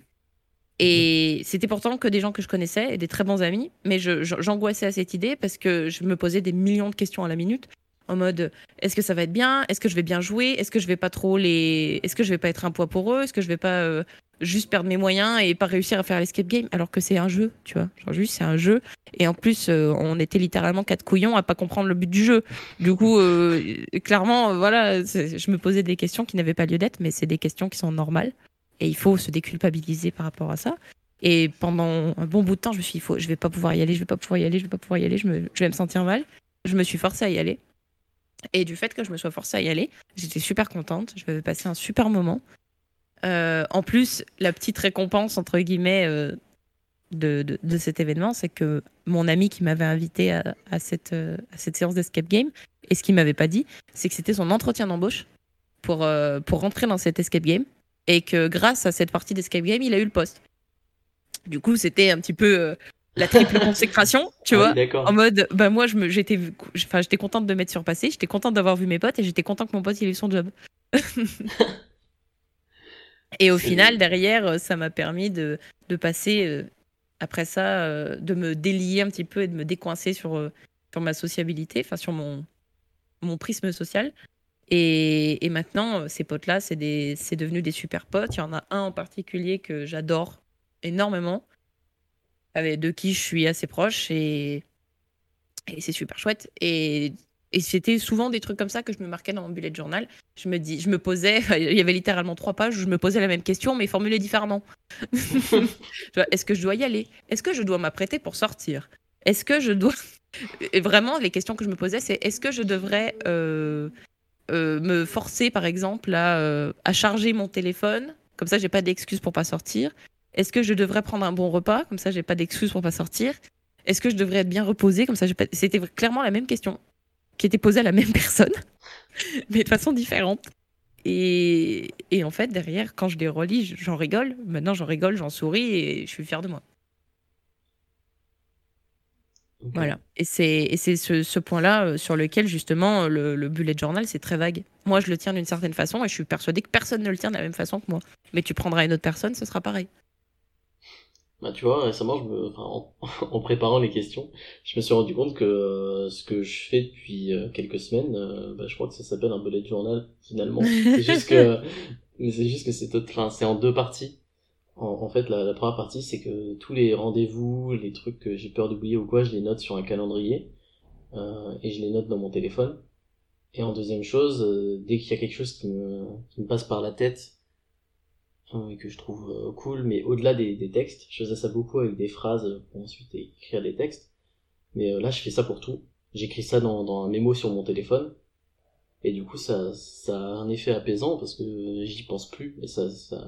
Et c'était pourtant que des gens que je connaissais et des très bons amis. Mais j'angoissais à cette idée parce que je me posais des millions de questions à la minute. En mode, est-ce que ça va être bien? Est-ce que je vais bien jouer? Est-ce que je vais pas trop les. Est-ce que je vais pas être un poids pour eux? Est-ce que je vais pas euh, juste perdre mes moyens et pas réussir à faire l'escape game alors que c'est un jeu, tu vois. Genre juste c'est un jeu et en plus euh, on était littéralement quatre couillons à pas comprendre le but du jeu. Du coup euh, clairement voilà, je me posais des questions qui n'avaient pas lieu d'être mais c'est des questions qui sont normales et il faut se déculpabiliser par rapport à ça. Et pendant un bon bout de temps, je me suis dit, faut, je vais pas pouvoir y aller, je vais pas pouvoir y aller, je vais pas pouvoir y aller, je, me, je vais me sentir mal. Je me suis forcée à y aller. Et du fait que je me sois forcée à y aller, j'étais super contente. Je vais passer un super moment. Euh, en plus, la petite récompense, entre guillemets, euh, de, de, cet événement, c'est que mon ami qui m'avait invité à, à, cette, euh, à cette séance d'escape game, et ce qu'il m'avait pas dit, c'est que c'était son entretien d'embauche pour, pour rentrer dans cette escape game, et que grâce à cette partie d'escape game, il a eu le poste. Du coup, c'était un petit peu la triple <laughs> consécration, tu ah vois, en mode, bah moi, j'étais contente de m'être surpassée, j'étais contente d'avoir vu mes potes, et j'étais contente que mon pote il ait eu son job. <laughs> Et au final, derrière, euh, ça m'a permis de, de, passer, euh, après ça, euh, de me délier un petit peu et de me décoincer sur, sur ma sociabilité, enfin sur mon, mon prisme social. Et, et maintenant, ces potes-là, c'est devenu des super potes. Il y en a un en particulier que j'adore énormément, avec, de qui je suis assez proche et, et c'est super chouette. Et et c'était souvent des trucs comme ça que je me marquais dans mon bullet journal. Je me dis, je me posais, <laughs> il y avait littéralement trois pages où je me posais la même question, mais formulée différemment. <laughs> Est-ce que je dois y aller? Est-ce que je dois m'apprêter pour sortir? Est-ce que je dois. <laughs> Et vraiment, les questions que je me posais, c'est est-ce que je devrais euh, euh, me forcer, par exemple, à, euh, à charger mon téléphone? Comme ça, j'ai pas d'excuse pour pas sortir. Est-ce que je devrais prendre un bon repas? Comme ça, j'ai pas d'excuse pour pas sortir. Est-ce que je devrais être bien reposée? Comme ça, pas... c'était clairement la même question qui était posée à la même <laughs> personne, mais de façon différente. Et, et, en fait, derrière, quand je les relis, j'en rigole. Maintenant, j'en rigole, j'en souris et je suis fière de moi. Voilà. Et c'est ce, ce point-là euh, sur lequel, justement, le, le bullet journal, c'est très vague. Moi, je le tiens d'une certaine façon et je suis persuadée que personne ne le tient de la même façon que moi. Mais tu prendras une autre personne, ce sera pareil. Bah, tu vois, récemment, je me, enfin, <laughs> en, préparant les questions, je me suis rendu compte que euh, ce que je fais depuis euh, quelques semaines, euh, bah, je crois que ça s'appelle un bullet journal, finalement. c'est juste que, mais <laughs> c'est juste que c'est, enfin, c'est en deux parties. En, en fait, la, la, première partie, c'est que tous les rendez-vous, les trucs que j'ai peur d'oublier ou quoi, je les note sur un calendrier, et je les note dans mon téléphone. Et en deuxième chose, dès qu'il y a quelque chose qui me, qui me passe par la tête, et que je trouve euh, cool, mais au-delà des, des, textes, je faisais ça beaucoup avec des phrases pour ensuite écrire des textes. Mais euh, là, je fais ça pour tout. J'écris ça dans, dans un mémo sur mon téléphone. Et du coup, ça, ça a un effet apaisant parce que j'y pense plus. Et ça, ça,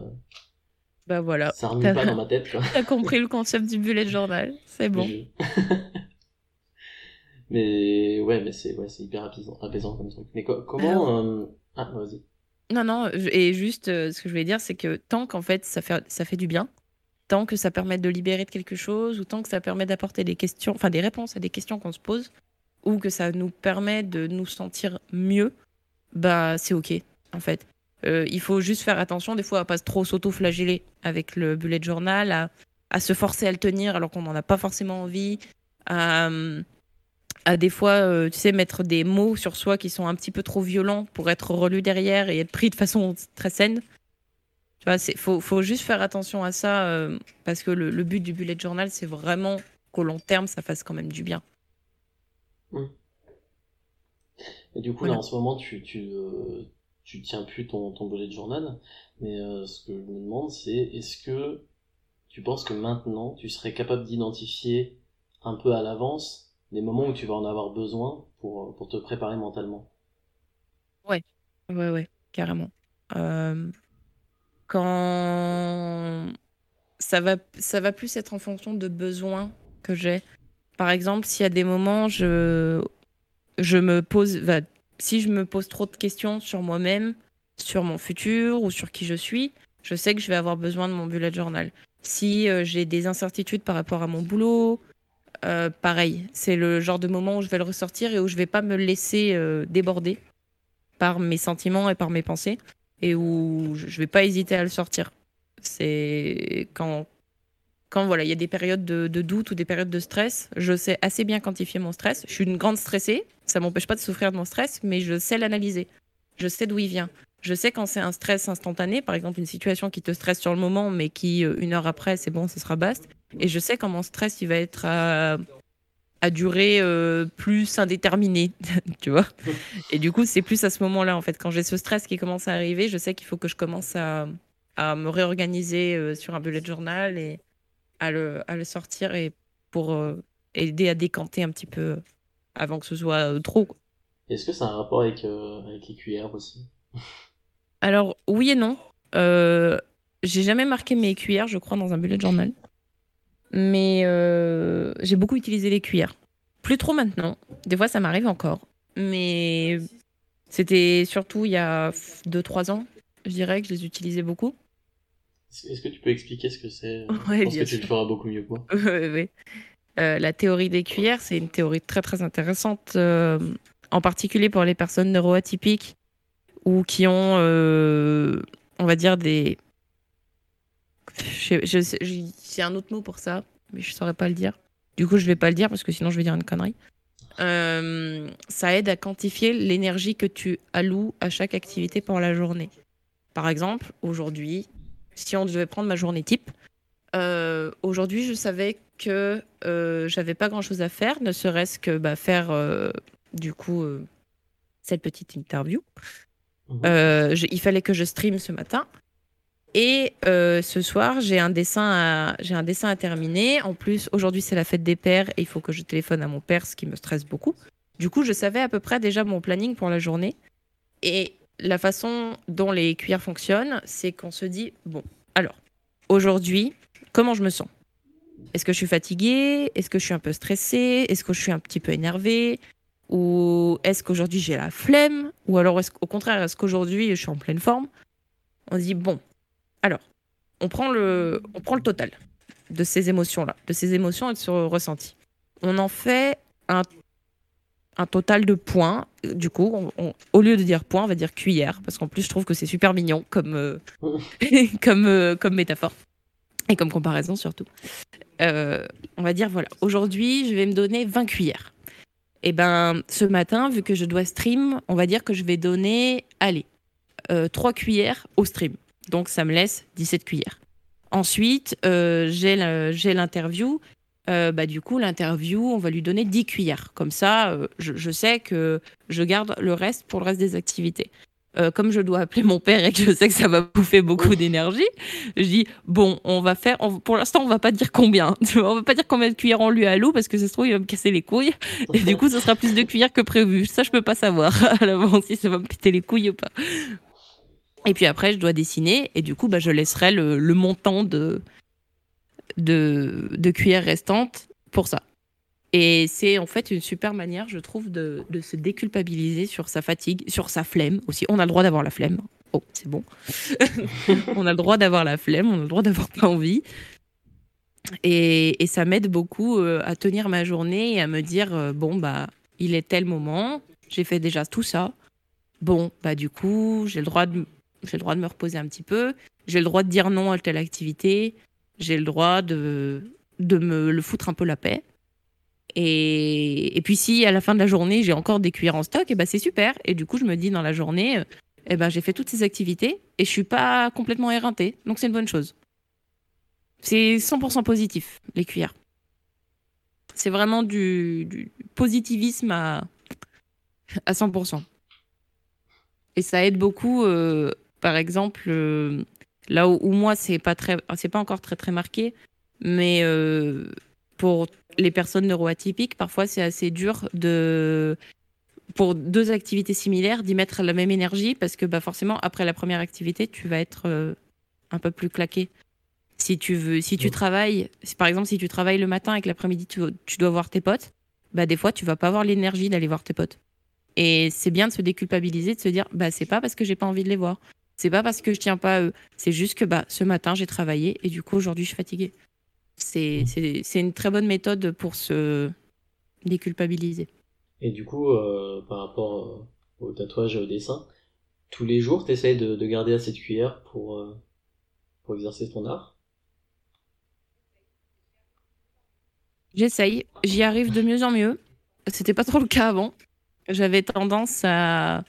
bah voilà. Ça remet pas dans ma tête. T'as compris le concept du bullet journal. C'est bon. <laughs> mais ouais, mais c'est ouais, hyper apaisant, apaisant comme truc. Mais comment. Euh... Ah, vas-y. Non, non, et juste euh, ce que je voulais dire, c'est que tant qu'en fait ça fait, ça fait du bien, tant que ça permet de libérer de quelque chose, ou tant que ça permet d'apporter des questions, enfin des réponses à des questions qu'on se pose, ou que ça nous permet de nous sentir mieux, bah c'est ok en fait. Euh, il faut juste faire attention des fois à pas trop s'auto-flageller avec le bullet journal, à, à, se forcer à le tenir alors qu'on n'en a pas forcément envie, à, à des fois, euh, tu sais, mettre des mots sur soi qui sont un petit peu trop violents pour être relus derrière et être pris de façon très saine. Tu vois, il faut, faut, juste faire attention à ça euh, parce que le, but du bullet journal, c'est vraiment qu'au long terme, ça fasse quand même du bien. Mmh. Et du coup, là, en ce moment, tu, tu, euh, tu tiens plus ton, ton bullet journal, mais ce que je me demande, c'est est-ce que tu penses que maintenant, tu serais capable d'identifier un peu à l'avance des moments où tu vas en avoir besoin pour, pour te préparer mentalement. Ouais, ouais, ouais, carrément. Euh, quand ça va, ça va plus être en fonction de besoins que j'ai. Par exemple, s'il y a des moments, je, je me pose, si je me pose trop de questions sur moi-même, sur mon futur ou sur qui je suis, je sais que je vais avoir besoin de mon bullet journal. Si euh, j'ai des incertitudes par rapport à mon boulot, euh, pareil, c'est le genre de moment où je vais le ressortir et où je vais pas me laisser euh, déborder par mes sentiments et par mes pensées et où je vais pas hésiter à le sortir. C'est quand, quand voilà, il y a des périodes de, doute ou des périodes de stress, je sais assez bien quantifier mon stress. Je suis une grande stressée, ça m'empêche pas de souffrir de mon stress, mais je sais l'analyser. Je sais d'où il vient. Je sais quand c'est un stress instantané, par exemple une situation qui te stresse sur le moment, mais qui euh, une heure après, c'est bon, ce sera basta. Et je sais quand mon stress, il va être à, à durée euh, plus indéterminée, <laughs> tu vois. Et du coup, c'est plus à ce moment-là, en fait, quand j'ai ce stress qui commence à arriver, je sais qu'il faut que je commence à, à me réorganiser euh, sur un bullet journal et à le, à le sortir et pour aider à décanter un petit peu avant que ce soit trop. Est-ce que ça a un rapport avec, avec les cuillères aussi? Alors, oui et non. Euh, j'ai jamais marqué mes cuillères, je crois, dans un bullet journal. Mais euh, j'ai beaucoup utilisé les cuillères. Plus trop maintenant. Des fois, ça m'arrive encore. Mais c'était surtout il y a 2-3 ans, je dirais, que je les utilisais beaucoup. Est-ce que tu peux expliquer ce que c'est Je pense que tu le feras beaucoup mieux que moi. <laughs> oui. Euh, la théorie des cuillères, c'est une théorie très très intéressante, en particulier pour les personnes neuroatypiques ou qui ont, euh, on va dire, des. C'est un autre mot pour ça, mais je saurais pas le dire. Du coup, je vais pas le dire parce que sinon je vais dire une connerie. Euh, ça aide à quantifier l'énergie que tu alloues à chaque activité pour la journée. Par exemple, aujourd'hui, si on devait prendre ma journée type, euh, aujourd'hui, je savais que euh, j'avais pas grand chose à faire, ne serait-ce que bah, faire du coup cette petite interview. Euh, il fallait que je stream ce matin. Et euh, ce soir, j'ai un, dessin à, j'ai un dessin à terminer. En plus, aujourd'hui, c'est la fête des pères et il faut que je téléphone à mon père, ce qui me stresse beaucoup. Du coup, je savais à peu près déjà mon planning pour la journée. Et la façon dont les cuillères fonctionnent, c'est qu'on se dit bon, alors, aujourd'hui, comment je me sens? Est-ce que je suis fatiguée? Est-ce que je suis un peu stressée? Est-ce que je suis un petit peu énervée? Ou est-ce qu'aujourd'hui j'ai la flemme? Ou alors au contraire, est-ce qu'aujourd'hui je suis en pleine forme? On dit bon, alors, on prend le, on prend le total de ces émotions-là, de ces émotions et de ce ressenti. On en fait un, un total de points. Du coup, au lieu de dire points, on va dire cuillère, parce qu'en plus je trouve que c'est super mignon comme, euh, <laughs> <laughs> comme, euh, comme métaphore et comme comparaison surtout. Euh, on va dire voilà, aujourd'hui je vais me donner 20 cuillères. Et eh ben, ce matin, vu que je dois stream, on va dire que je vais donner, allez, euh, 3 cuillères au stream. Donc, ça me laisse 17 cuillères. Ensuite, euh, j'ai l'interview. Euh, bah, du coup, l'interview, on va lui donner 10 cuillères. Comme ça, euh, je, sais que je garde le reste pour le reste des activités. Comme je dois appeler mon père et que je sais que ça va bouffer beaucoup d'énergie, je dis bon, on va faire. pour l'instant, on va pas dire combien. <laughs> on va pas dire combien de cuillères on lui a parce que ça se trouve il va me casser les couilles et du coup, ce sera plus de cuillères que prévu. Ça, je peux pas savoir <laughs> à l'avance si ça va me péter les couilles ou pas. Et puis après, je dois dessiner et du coup, bah, je laisserai le, montant de, de, de cuillères restantes pour ça. Et c'est en fait une super manière, je trouve, de, de, se déculpabiliser sur sa fatigue, sur sa flemme aussi. On a le droit d'avoir la flemme. Oh, c'est bon. <laughs> on a le droit d'avoir la flemme, on a le droit d'avoir pas envie. Et, et ça m'aide beaucoup euh, à tenir ma journée et à me dire euh, bon, bah, il est tel moment, j'ai fait déjà tout ça. Bon, bah, du coup, j'ai le, droit de, j'ai le droit de me reposer un petit peu. J'ai le droit de dire non à telle activité. J'ai le droit de, de me le foutre un peu la paix. Et, puis si à la fin de la journée j'ai encore des cuillères en stock, et eh ben c'est super. Et du coup je me dis dans la journée, et eh ben j'ai fait toutes ces activités et je suis pas complètement éreintée, donc c'est une bonne chose. C'est 100% positif les cuillères. C'est vraiment du, positivisme à, à 100%. Et ça aide beaucoup, euh, par exemple, euh, là où, moi c'est pas très, c'est pas encore très très marqué, mais euh, pour les personnes neuroatypiques, parfois c'est assez dur de pour deux activités similaires d'y mettre la même énergie parce que bah forcément après la première activité tu vas être euh, un peu plus claqué. Si tu veux, si tu travailles, par exemple si tu travailles le matin et que l'après-midi tu, tu, dois voir tes potes, bah des fois tu vas pas avoir l'énergie d'aller voir tes potes. Et c'est bien de se déculpabiliser, de se dire bah c'est pas parce que j'ai pas envie de les voir, c'est pas parce que je tiens pas à eux, c'est juste que bah ce matin j'ai travaillé et du coup aujourd'hui je suis fatiguée. C'est une très bonne méthode pour se déculpabiliser. Et du coup, euh, par rapport euh, au tatouage et au dessin, tous les jours, tu essayes de, garder assez de cuillères pour, euh, pour exercer ton art? J'essaye, j'y arrive de mieux en mieux. C'était pas trop le cas avant. J'avais tendance à,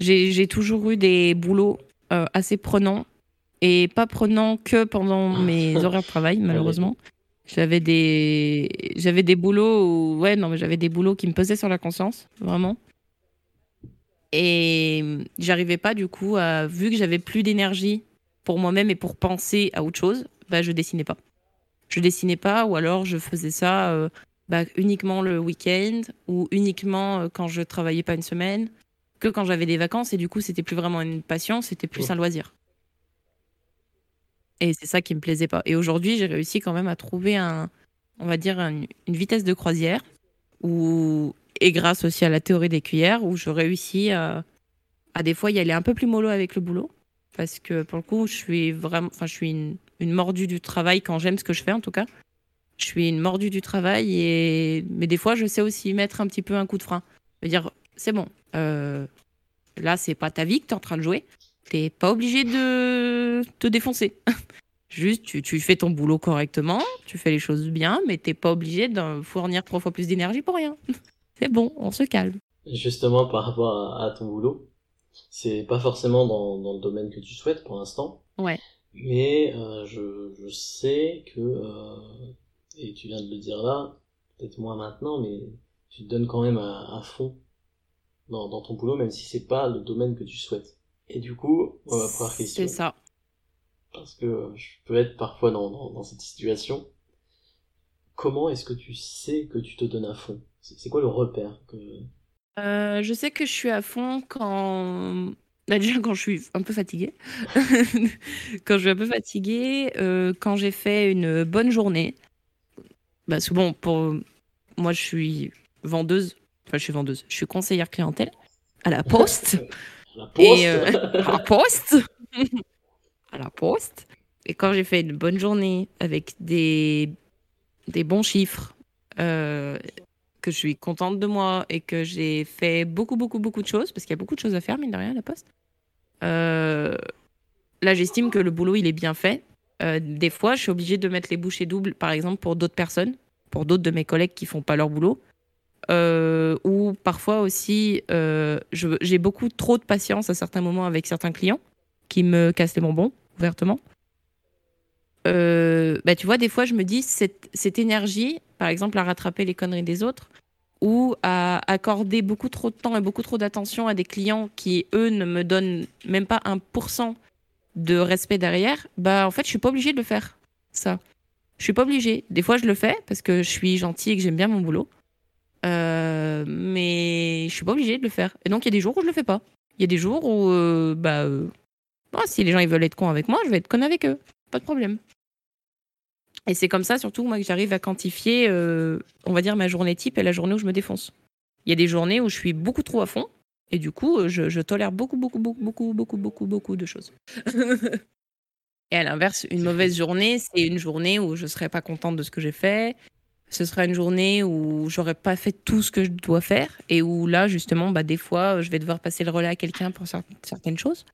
J'ai toujours eu des boulots euh, assez prenants et pas prenants que pendant <laughs> mes horaires de travail, malheureusement. J'avais des, j'avais des boulots où, ouais, non, mais j'avais des boulots qui me pesaient sur la conscience, vraiment. Et j'arrivais pas, du coup, à, vu que j'avais plus d'énergie pour moi-même et pour penser à autre chose, bah, je dessinais pas. Je dessinais pas, ou alors je faisais ça euh, bah, uniquement le week-end, ou uniquement euh, quand je travaillais pas une semaine, que quand j'avais des vacances, et du coup, c'était plus vraiment une passion, c'était plus un loisir. Et c'est ça qui me plaisait pas. Et aujourd'hui, j'ai réussi quand même à trouver un, on va dire, une vitesse de croisière, où, et grâce aussi à la théorie des cuillères, où je réussis à, à des fois y aller un peu plus mollo avec le boulot. Parce que pour le coup, je suis vraiment, enfin, je suis une, une mordue du travail quand j'aime ce que je fais en tout cas. Je suis une mordue du travail et mais des fois, je sais aussi mettre un petit peu un coup de frein. Je dire, c'est bon. Euh, là, c'est pas ta vie que tu es en train de jouer. T'es pas obligé de te défoncer. <laughs> Juste, tu, fais ton boulot correctement, tu fais les choses bien, mais t'es pas obligé de fournir trois fois plus d'énergie pour rien. <laughs> C'est bon, on se calme. Justement, par rapport à, ton boulot, c'est pas forcément dans, le domaine que tu souhaites pour l'instant. Ouais. Mais euh, je, sais que, euh, et tu viens de le dire là, peut-être moins maintenant, mais tu te donnes quand même à, fond dans, dans, ton boulot, même si c'est pas le domaine que tu souhaites. Et du coup, ma première question. C'est ça parce que je peux être parfois dans, dans, cette situation. Comment est-ce que tu sais que tu te donnes à fond? C'est quoi le repère que... Euh, je sais que je suis à fond quand. Bah, déjà, quand je suis un peu fatiguée. <laughs> quand je suis un peu fatiguée, euh, quand j'ai fait une bonne journée. Bah, souvent, pour moi, je suis vendeuse. Enfin, je suis vendeuse. Je suis conseillère clientèle à la poste. à <laughs> la poste. Et, euh, à la poste. <laughs> à la poste. Et quand j'ai fait une bonne journée avec des, des bons chiffres, euh, que je suis contente de moi et que j'ai fait beaucoup, beaucoup, beaucoup de choses, parce qu'il y a beaucoup de choses à faire, mine de rien, à la poste. Euh, là, j'estime que le boulot, il est bien fait. Euh, des fois, je suis obligée de mettre les bouchées doubles, par exemple, pour d'autres personnes, pour d'autres de mes collègues qui font pas leur boulot. Ou parfois aussi, j'ai beaucoup trop de patience à certains moments avec certains clients qui me casse les bonbons, ouvertement. Euh, bah, tu vois, des fois, je me dis, cette, énergie, par exemple, à rattraper les conneries des autres, ou à accorder beaucoup trop de temps et beaucoup trop d'attention à des clients qui, eux, ne me donnent même pas un pourcent de respect derrière, bah, en fait, je suis pas obligée de le faire, ça. Je suis pas obligée. Des fois, je le fais parce que je suis gentille et que j'aime bien mon boulot. Euh, mais je suis pas obligée de le faire. Et donc, il y a des jours où je le fais pas. Il y a des jours où, euh, bah, si les gens ils veulent être cons avec moi, je vais être con avec eux. Pas de problème. Et c'est comme ça, surtout, moi, que j'arrive à quantifier, euh, on va dire, ma journée type et la journée où je me défonce. Il y a des journées où je suis beaucoup trop à fond, et du coup, je, tolère beaucoup, beaucoup, beaucoup, beaucoup, beaucoup, beaucoup, beaucoup de choses. <laughs> et à l'inverse, une mauvaise journée, c'est une journée où je ne serai pas contente de ce que j'ai fait. Ce sera une journée où j'aurais pas fait tout ce que je dois faire, et où là, justement, bah, des fois, je vais devoir passer le relais à quelqu'un pour certaines choses.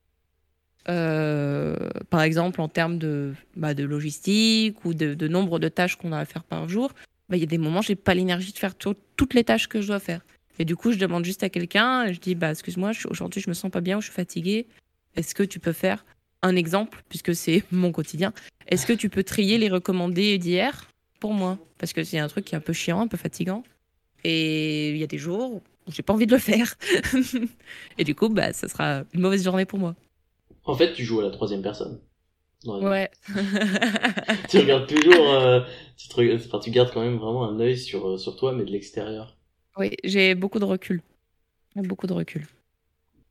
Euh, par exemple, en termes de, bah, logistique ou de, nombre de tâches qu'on a à faire par jour, bah, il y a des moments, j'ai pas l'énergie de faire toutes les tâches que je dois faire. Et du coup, je demande juste à quelqu'un, je dis, bah, excuse-moi, aujourd'hui, je me sens pas bien ou je suis fatiguée. Est-ce que tu peux faire un exemple, puisque c'est <laughs> mon quotidien Est-ce que tu peux trier les recommandés d'hier pour moi Parce que c'est un truc qui est un peu chiant, un peu fatigant. Et il y a des jours où j'ai pas envie de le faire. <laughs> et du coup, bah, ça sera une mauvaise journée pour moi. En fait, tu joues à la troisième personne. Ouais. <laughs> tu regardes toujours, euh, tu, enfin, tu gardes quand même vraiment un œil sur, euh, sur toi, mais de l'extérieur. Oui, j'ai beaucoup de recul. Beaucoup de recul.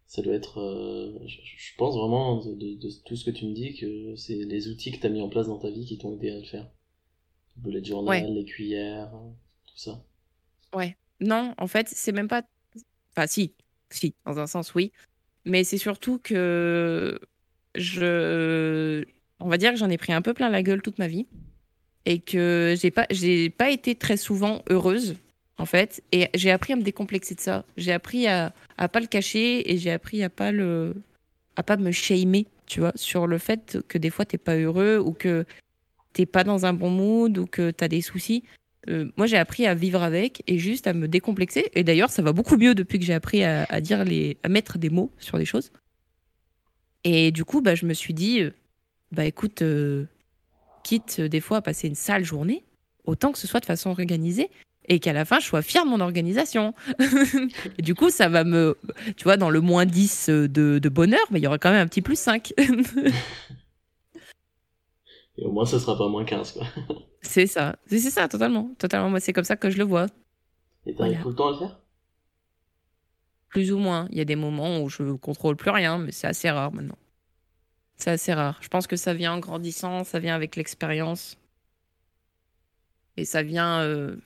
Ça doit être, euh, je, pense vraiment de, de, tout ce que tu me dis que c'est les outils que tu as mis en place dans ta vie qui t'ont aidé à le faire. Le bullet journal, les cuillères, tout ça. Ouais. Non, en fait, c'est même pas. Enfin, si, si, dans un sens, oui. Mais c'est surtout que je. On va dire que j'en ai pris un peu plein la gueule toute ma vie. Et que j'ai pas, j'ai pas été très souvent heureuse, en fait. Et j'ai appris à me décomplexer de ça. J'ai appris à, à pas le cacher et j'ai appris à pas le. à pas me shamer, tu vois, sur le fait que des fois t'es pas heureux ou que t'es pas dans un bon mood ou que t'as des soucis. euh, moi, j'ai appris à vivre avec et juste à me décomplexer. Et d'ailleurs, ça va beaucoup mieux depuis que j'ai appris à, dire les, à mettre des mots sur des choses. Et du coup, bah, je me suis dit, euh, bah écoute, euh, quitte des fois à passer une sale journée, autant que ce soit de façon organisée et qu'à la fin, je sois fière de mon organisation. <laughs> et du coup, ça va me. Tu vois, dans le moins 10 de, de bonheur, bah, il y aura quand même un petit plus 5. <laughs> et au moins, ce sera pas moins 15, quoi. <laughs> C'est ça. C'est ça, totalement. Totalement. Moi, c'est comme ça que je le vois. Et t'arrives tout le temps à le faire? Plus ou moins. Il y a des moments où je contrôle plus rien, mais c'est assez rare maintenant. C'est assez rare. Je pense que ça vient en grandissant, ça vient avec l'expérience. Et ça vient. Euh,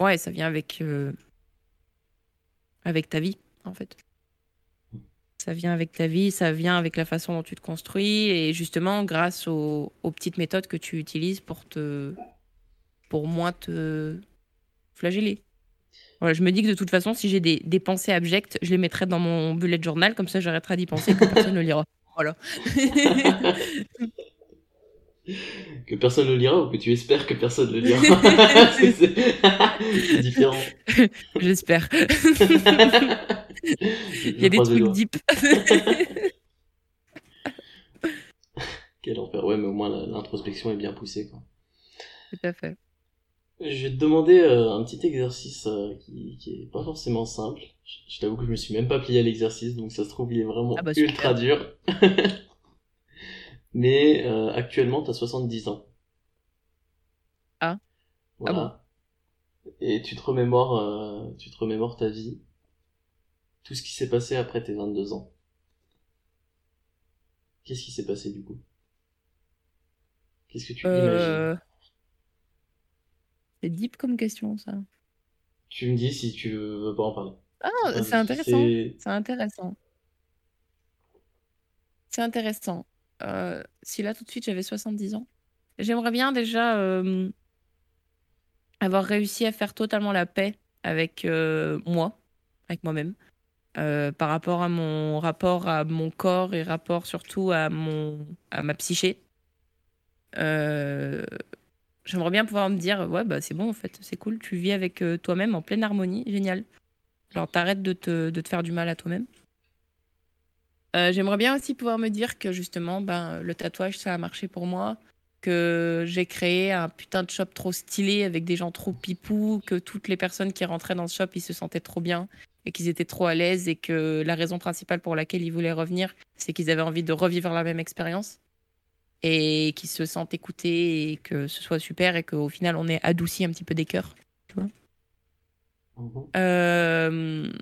ouais, ça vient avec. Euh, avec ta vie, en fait. Ça vient avec ta vie, ça vient avec la façon dont tu te construis et justement grâce aux petites méthodes que tu utilises pour te, pour moins te flageller. Voilà, je me dis que de toute façon, si j'ai des, pensées abjectes, je les mettrai dans mon bullet journal, comme ça j'arrêterai d'y penser personne ne lira. Voilà. <laughs> que personne ne le lira ou que tu espères que personne ne le lira <laughs> C'est <laughs> différent. <laughs> J'espère. Il y a des trucs deep. Quel enfer. Ouais, mais au moins l'introspection est bien poussée. Quoi. Tout à fait. Je vais te demander euh, un petit exercice euh, qui, qui est pas forcément simple. Je, t'avoue que je me suis même pas plié à l'exercice, donc ça se trouve il est vraiment ah bah, ultra dur. Mais euh, actuellement t'as 70 ans. Ah. Voilà. Ah Et tu te remémores, tu te remémores ta vie, tout ce qui s'est passé après tes 22 ans. Qu'est-ce qui s'est passé du coup? Qu'est-ce que tu imagines? c'est deep comme question, ça. Tu me dis si tu veux pas en parler. Ah, c'est intéressant. C'est intéressant. C'est intéressant. Euh, si là, tout de suite, j'avais 70 ans, j'aimerais bien déjà euh, avoir réussi à faire totalement la paix avec euh, moi, avec moi-même, par rapport à mon rapport à mon corps et rapport surtout à, mon, à ma psyché. J'aimerais bien pouvoir me dire, ouais, bah c'est bon en fait, c'est cool, tu vis avec toi-même en pleine harmonie, génial. Genre, t'arrêtes de te, de te faire du mal à toi-même. Euh, j'aimerais bien aussi pouvoir me dire que justement, ben, le tatouage, ça a marché pour moi, que j'ai créé un putain de shop trop stylé avec des gens trop pipou, que toutes les personnes qui rentraient dans ce shop, ils se sentaient trop bien et qu'ils étaient trop à l'aise et que la raison principale pour laquelle ils voulaient revenir, c'est qu'ils avaient envie de revivre la même expérience et qu'ils se sentent écoutés et que ce soit super et qu'au final on ait adouci un petit peu des cœurs. Tu vois mhm. euh,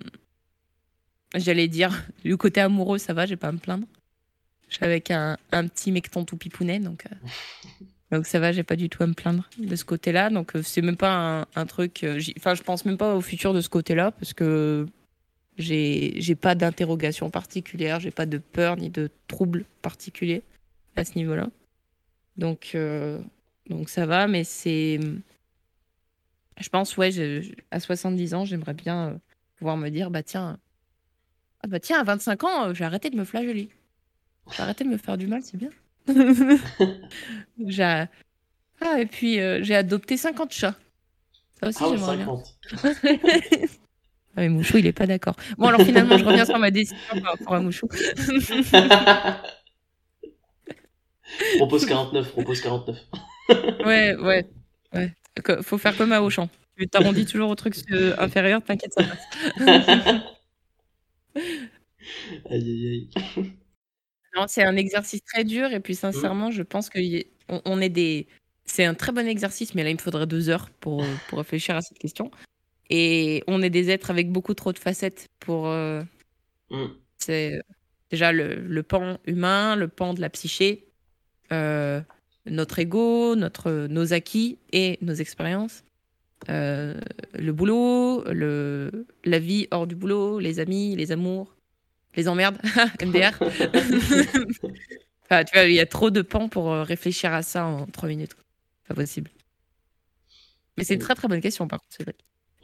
J'allais dire, le côté amoureux, ça va, j'ai pas à me plaindre. Je suis avec un, un petit mecton tout pipounet, donc, euh, <laughs> donc ça va, j'ai pas du tout à me plaindre de ce côté-là. Donc euh, c'est même pas un, un truc. Enfin, je pense même pas au futur de ce côté-là parce que j'ai pas d'interrogation particulière, j'ai pas de peur ni de trouble particulier à ce niveau-là. Donc, euh, donc ça va, mais c'est. Je pense, ouais, à 70 ans, j'aimerais bien euh, pouvoir me dire, bah tiens, ah bah tiens, à 25 ans, j'ai arrêté de me flageller. J'ai arrêté de me faire du mal, c'est bien. <laughs> j'ai... Ah, et puis euh, j'ai adopté 50 chats. Ça aussi, ah, j'aimerais bien. <laughs> ah, mais Mouchou, il est pas d'accord. Bon, alors finalement, je reviens sur ma décision par rapport à Mouchou. <laughs> propose 49, propose 49. ouais, ouais, ouais. Faut faire comme à Auchan. Tu t'arrondis toujours au truc inférieur, t'inquiète, ça passe. <laughs> aïe, aïe, aïe. Non, c'est un exercice très dur et puis sincèrement, je pense qu'on on est des. C'est un très bon exercice, mais là, il me faudrait deux heures pour, pour réfléchir à cette question. Et on est des êtres avec beaucoup trop de facettes pour. Euh, mm. C'est déjà le, le pan humain, le pan de la psyché, euh, notre ego, notre, nos acquis et nos expériences. Euh, le boulot, le, la vie hors du boulot, les amis, les amours, les emmerdes, <laughs> MDR. <laughs> enfin, tu vois, il y a trop de pans pour euh, réfléchir à ça en trois minutes. Pas possible. Mais c'est une très très bonne question par contre, c'est vrai.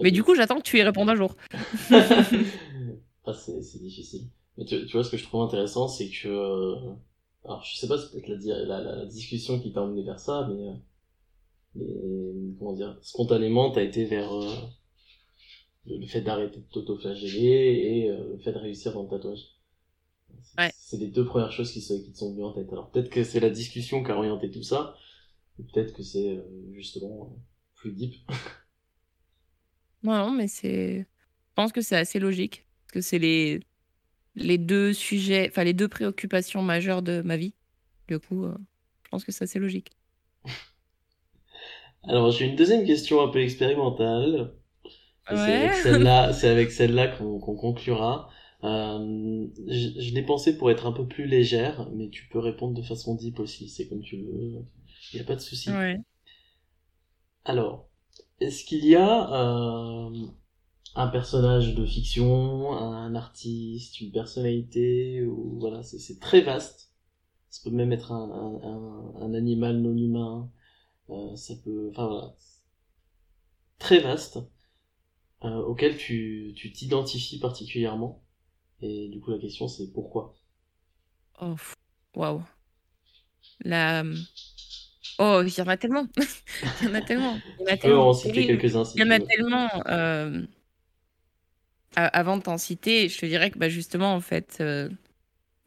Mais du coup, j'attends que tu y répondes un jour. <laughs> ah, c'est difficile. Mais tu, tu, vois, ce que je trouve intéressant, c'est que alors je sais pas, c'est peut-être la, la, la, discussion qui t'a emmené vers ça, mais euh, comment dire, spontanément, t'as été vers euh, le fait d'arrêter de t'autoflageller et euh, le fait de réussir dans le tatouage. C'est les deux premières choses qui, qui te sont venues en tête. Alors peut-être que c'est la discussion qui a orienté tout ça, ou peut-être que c'est euh, justement plus deep. <laughs> non, non, mais c'est. Je pense que c'est assez logique. Parce que c'est les... les deux sujets, enfin les deux préoccupations majeures de ma vie. Du coup, je pense que c'est assez logique. Alors, j'ai une deuxième question un peu expérimentale. C'est avec celle-là, c'est avec celle-là qu'on conclura. Euh, je, l'ai pensé pour être un peu plus légère, mais tu peux répondre de façon deep aussi, c'est comme tu veux. Il n'y a pas de souci. Alors, est-ce qu'il y a euh, un personnage de fiction, un artiste, une personnalité, ou voilà, c'est très vaste. Ça peut même être un, un, un animal non humain, euh, ça peut, enfin voilà, très vaste, euh, auquel tu t'identifies particulièrement. Et du coup, la question, c'est pourquoi? Oh, waouh. La... Oh, <laughs> il y en a tellement. il y en a tellement. Il y en a tellement. en citer quelques-uns. il y en a tellement. Euh, avant de t'en citer, je te dirais que bah, justement, en fait,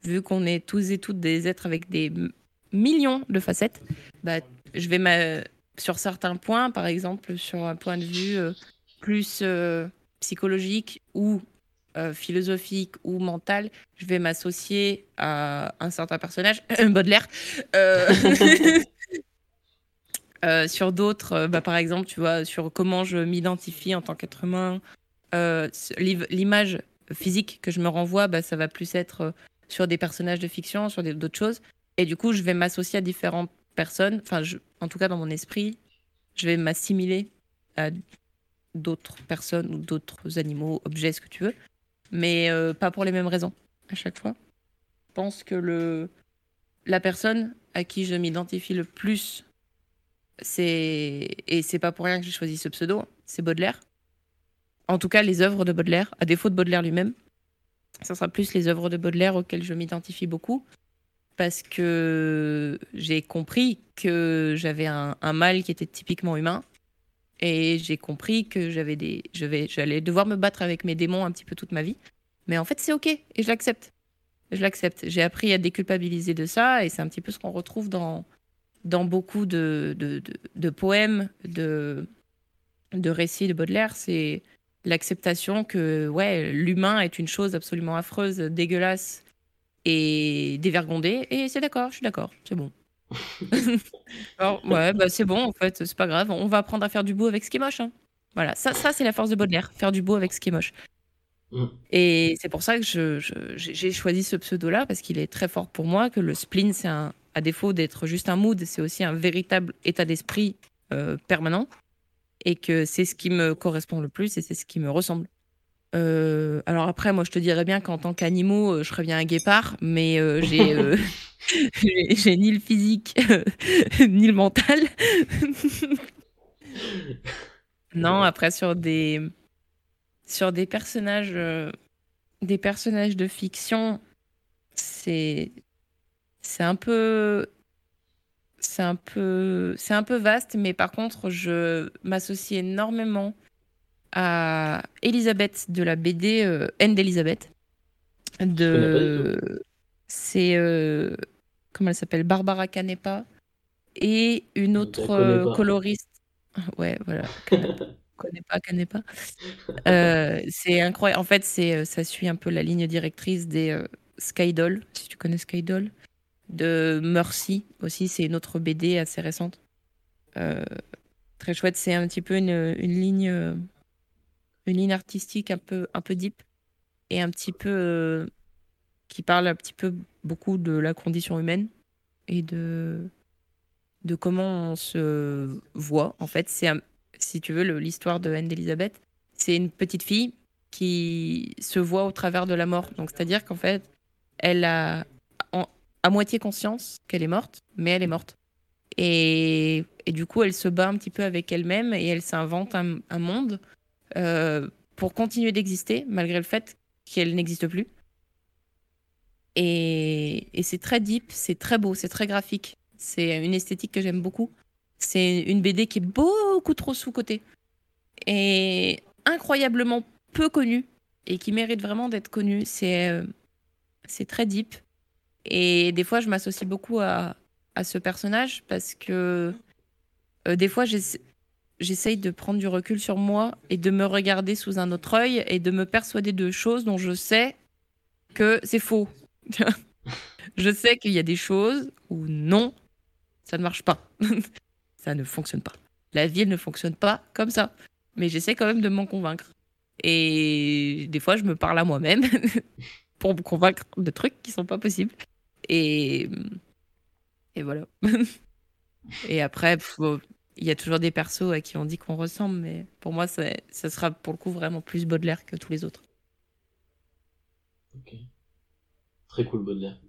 vu qu'on est tous et toutes des êtres avec des millions de facettes, bah, je vais sur certains points, par exemple sur un point de vue euh, plus euh, psychologique ou euh, philosophique ou mental, je vais m'associer à un certain personnage, <laughs> Baudelaire. <laughs> sur d'autres, bah, par exemple, tu vois, sur comment je m'identifie en tant qu'être humain, l'image physique que je me renvoie, bah, ça va plus être sur des personnages de fiction, sur d'autres choses. Et du coup, je vais m'associer à différentes personne, enfin, en tout cas dans mon esprit, je vais m'assimiler à d'autres personnes ou d'autres animaux, objets, ce que tu veux, mais euh, pas pour les mêmes raisons à chaque fois. Je pense que le, la personne à qui je m'identifie le plus, c'est et c'est pas pour rien que j'ai choisi ce pseudo, c'est Baudelaire. En tout cas, les œuvres de Baudelaire, à défaut de Baudelaire lui-même, ça sera plus les œuvres de Baudelaire auxquelles je m'identifie beaucoup parce que j'ai compris que j'avais un, mal qui était typiquement humain. Et j'ai compris que j'avais des, je vais, j'allais devoir me battre avec mes démons un petit peu toute ma vie. Mais en fait, c'est ok et je l'accepte. Je l'accepte. J'ai appris à déculpabiliser de ça et c'est un petit peu ce qu'on retrouve dans, dans beaucoup de, de, de, poèmes, de, de récits de Baudelaire. C'est l'acceptation que ouais, l'humain est une chose absolument affreuse, dégueulasse et dévergondé. Et c'est d'accord, je suis d'accord, c'est bon. <laughs> Alors, ouais, bah c'est bon, en fait, c'est pas grave. On va apprendre à faire du beau avec ce qui est moche. Hein. Voilà, ça, ça c'est la force de Baudelaire, faire du beau avec ce qui est moche. Mm. Et c'est pour ça que je, j'ai choisi ce pseudo-là, parce qu'il est très fort pour moi, que le spleen, c'est un, à défaut d'être juste un mood, c'est aussi un véritable état d'esprit euh, permanent. Et que c'est ce qui me correspond le plus et c'est ce qui me ressemble. Euh, alors après, moi, je te dirais bien qu'en tant qu'animaux, euh, je bien un guépard, mais euh, j'ai <laughs> ni le physique <laughs> ni le mental. <laughs> non, après sur des sur des personnages des personnages de fiction, c'est c'est un peu c'est un peu c'est un peu vaste, mais par contre, je m'associe énormément à Elisabeth de la BD euh, N d'Elisabeth. De... C'est. Euh, comment elle s'appelle? Barbara Canepa. Et une autre euh, coloriste. <laughs> Ouais, voilà. connais pas, connais pas. c'est incroyable. En fait, c'est ça suit un peu la ligne directrice des Skydoll, si tu connais Skydoll, de Mercy aussi. C'est une autre BD assez récente. très chouette. C'est un petit peu une, une ligne une ligne artistique un peu, un peu deep et un petit peu euh, qui parle un petit peu beaucoup de la condition humaine et de, de comment on se voit. En fait, c'est si tu veux l'histoire de Anne d'Elisabeth, c'est une petite fille qui se voit au travers de la mort. Donc c'est-à-dire qu'en fait, elle a à moitié conscience qu'elle est morte, mais elle est morte. Et, et, du coup, elle se bat un petit peu avec elle-même et elle s'invente un, monde pour continuer d'exister malgré le fait qu'elle n'existe plus. Et, c'est très deep, c'est très beau, c'est très graphique. C'est une esthétique que j'aime beaucoup. C'est une BD qui est beaucoup trop sous-cotée et incroyablement peu connue et qui mérite vraiment d'être connue. C'est euh, très deep. Et des fois, je m'associe beaucoup à, à, ce personnage parce que euh, des fois, j'essaye de prendre du recul sur moi et de me regarder sous un autre œil et de me persuader de choses dont je sais que c'est faux. <laughs> je sais qu'il y a des choses où non, ça ne marche pas. <laughs> ça ne fonctionne pas. La vie, elle ne fonctionne pas comme ça. Mais j'essaie quand même de m'en convaincre. Et des fois, je me parle à moi-même <laughs> pour me convaincre de trucs qui sont pas possibles. Et, et voilà. et après, il y a toujours des persos à qui on dit qu'on ressemble, mais pour moi, ça, ça sera pour le coup vraiment plus Baudelaire que tous les autres. Ok. Très cool, Baudelaire.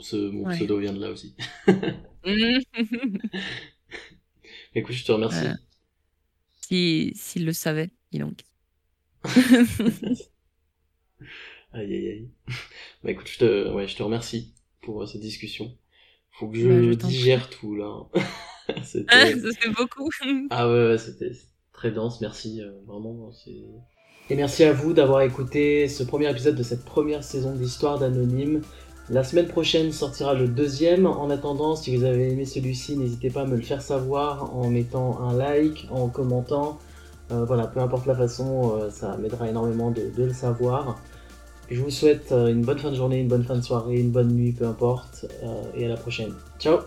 Ce, mon pseudo vient de là aussi. <laughs> <laughs> Écoute, je te remercie. S'il si, le savait, il donc. <laughs> aïe aïe aïe. Bah écoute, je te, ouais, je te remercie pour euh, cette discussion. Faut que je, bah, digère tout là. <laughs> Ah, ça fait beaucoup. <laughs> ah ouais, c'était très dense, merci, euh, vraiment. Et merci à vous d'avoir écouté ce premier épisode de cette première saison d'Histoire d'Anonyme. La semaine prochaine sortira le deuxième. En attendant, si vous avez aimé celui-ci, n'hésitez pas à me le faire savoir en mettant un like, en commentant. Euh, voilà, peu importe la façon, euh, ça m'aidera énormément de, le savoir. Je vous souhaite une bonne fin de journée, une bonne fin de soirée, une bonne nuit, peu importe. et à la prochaine. Ciao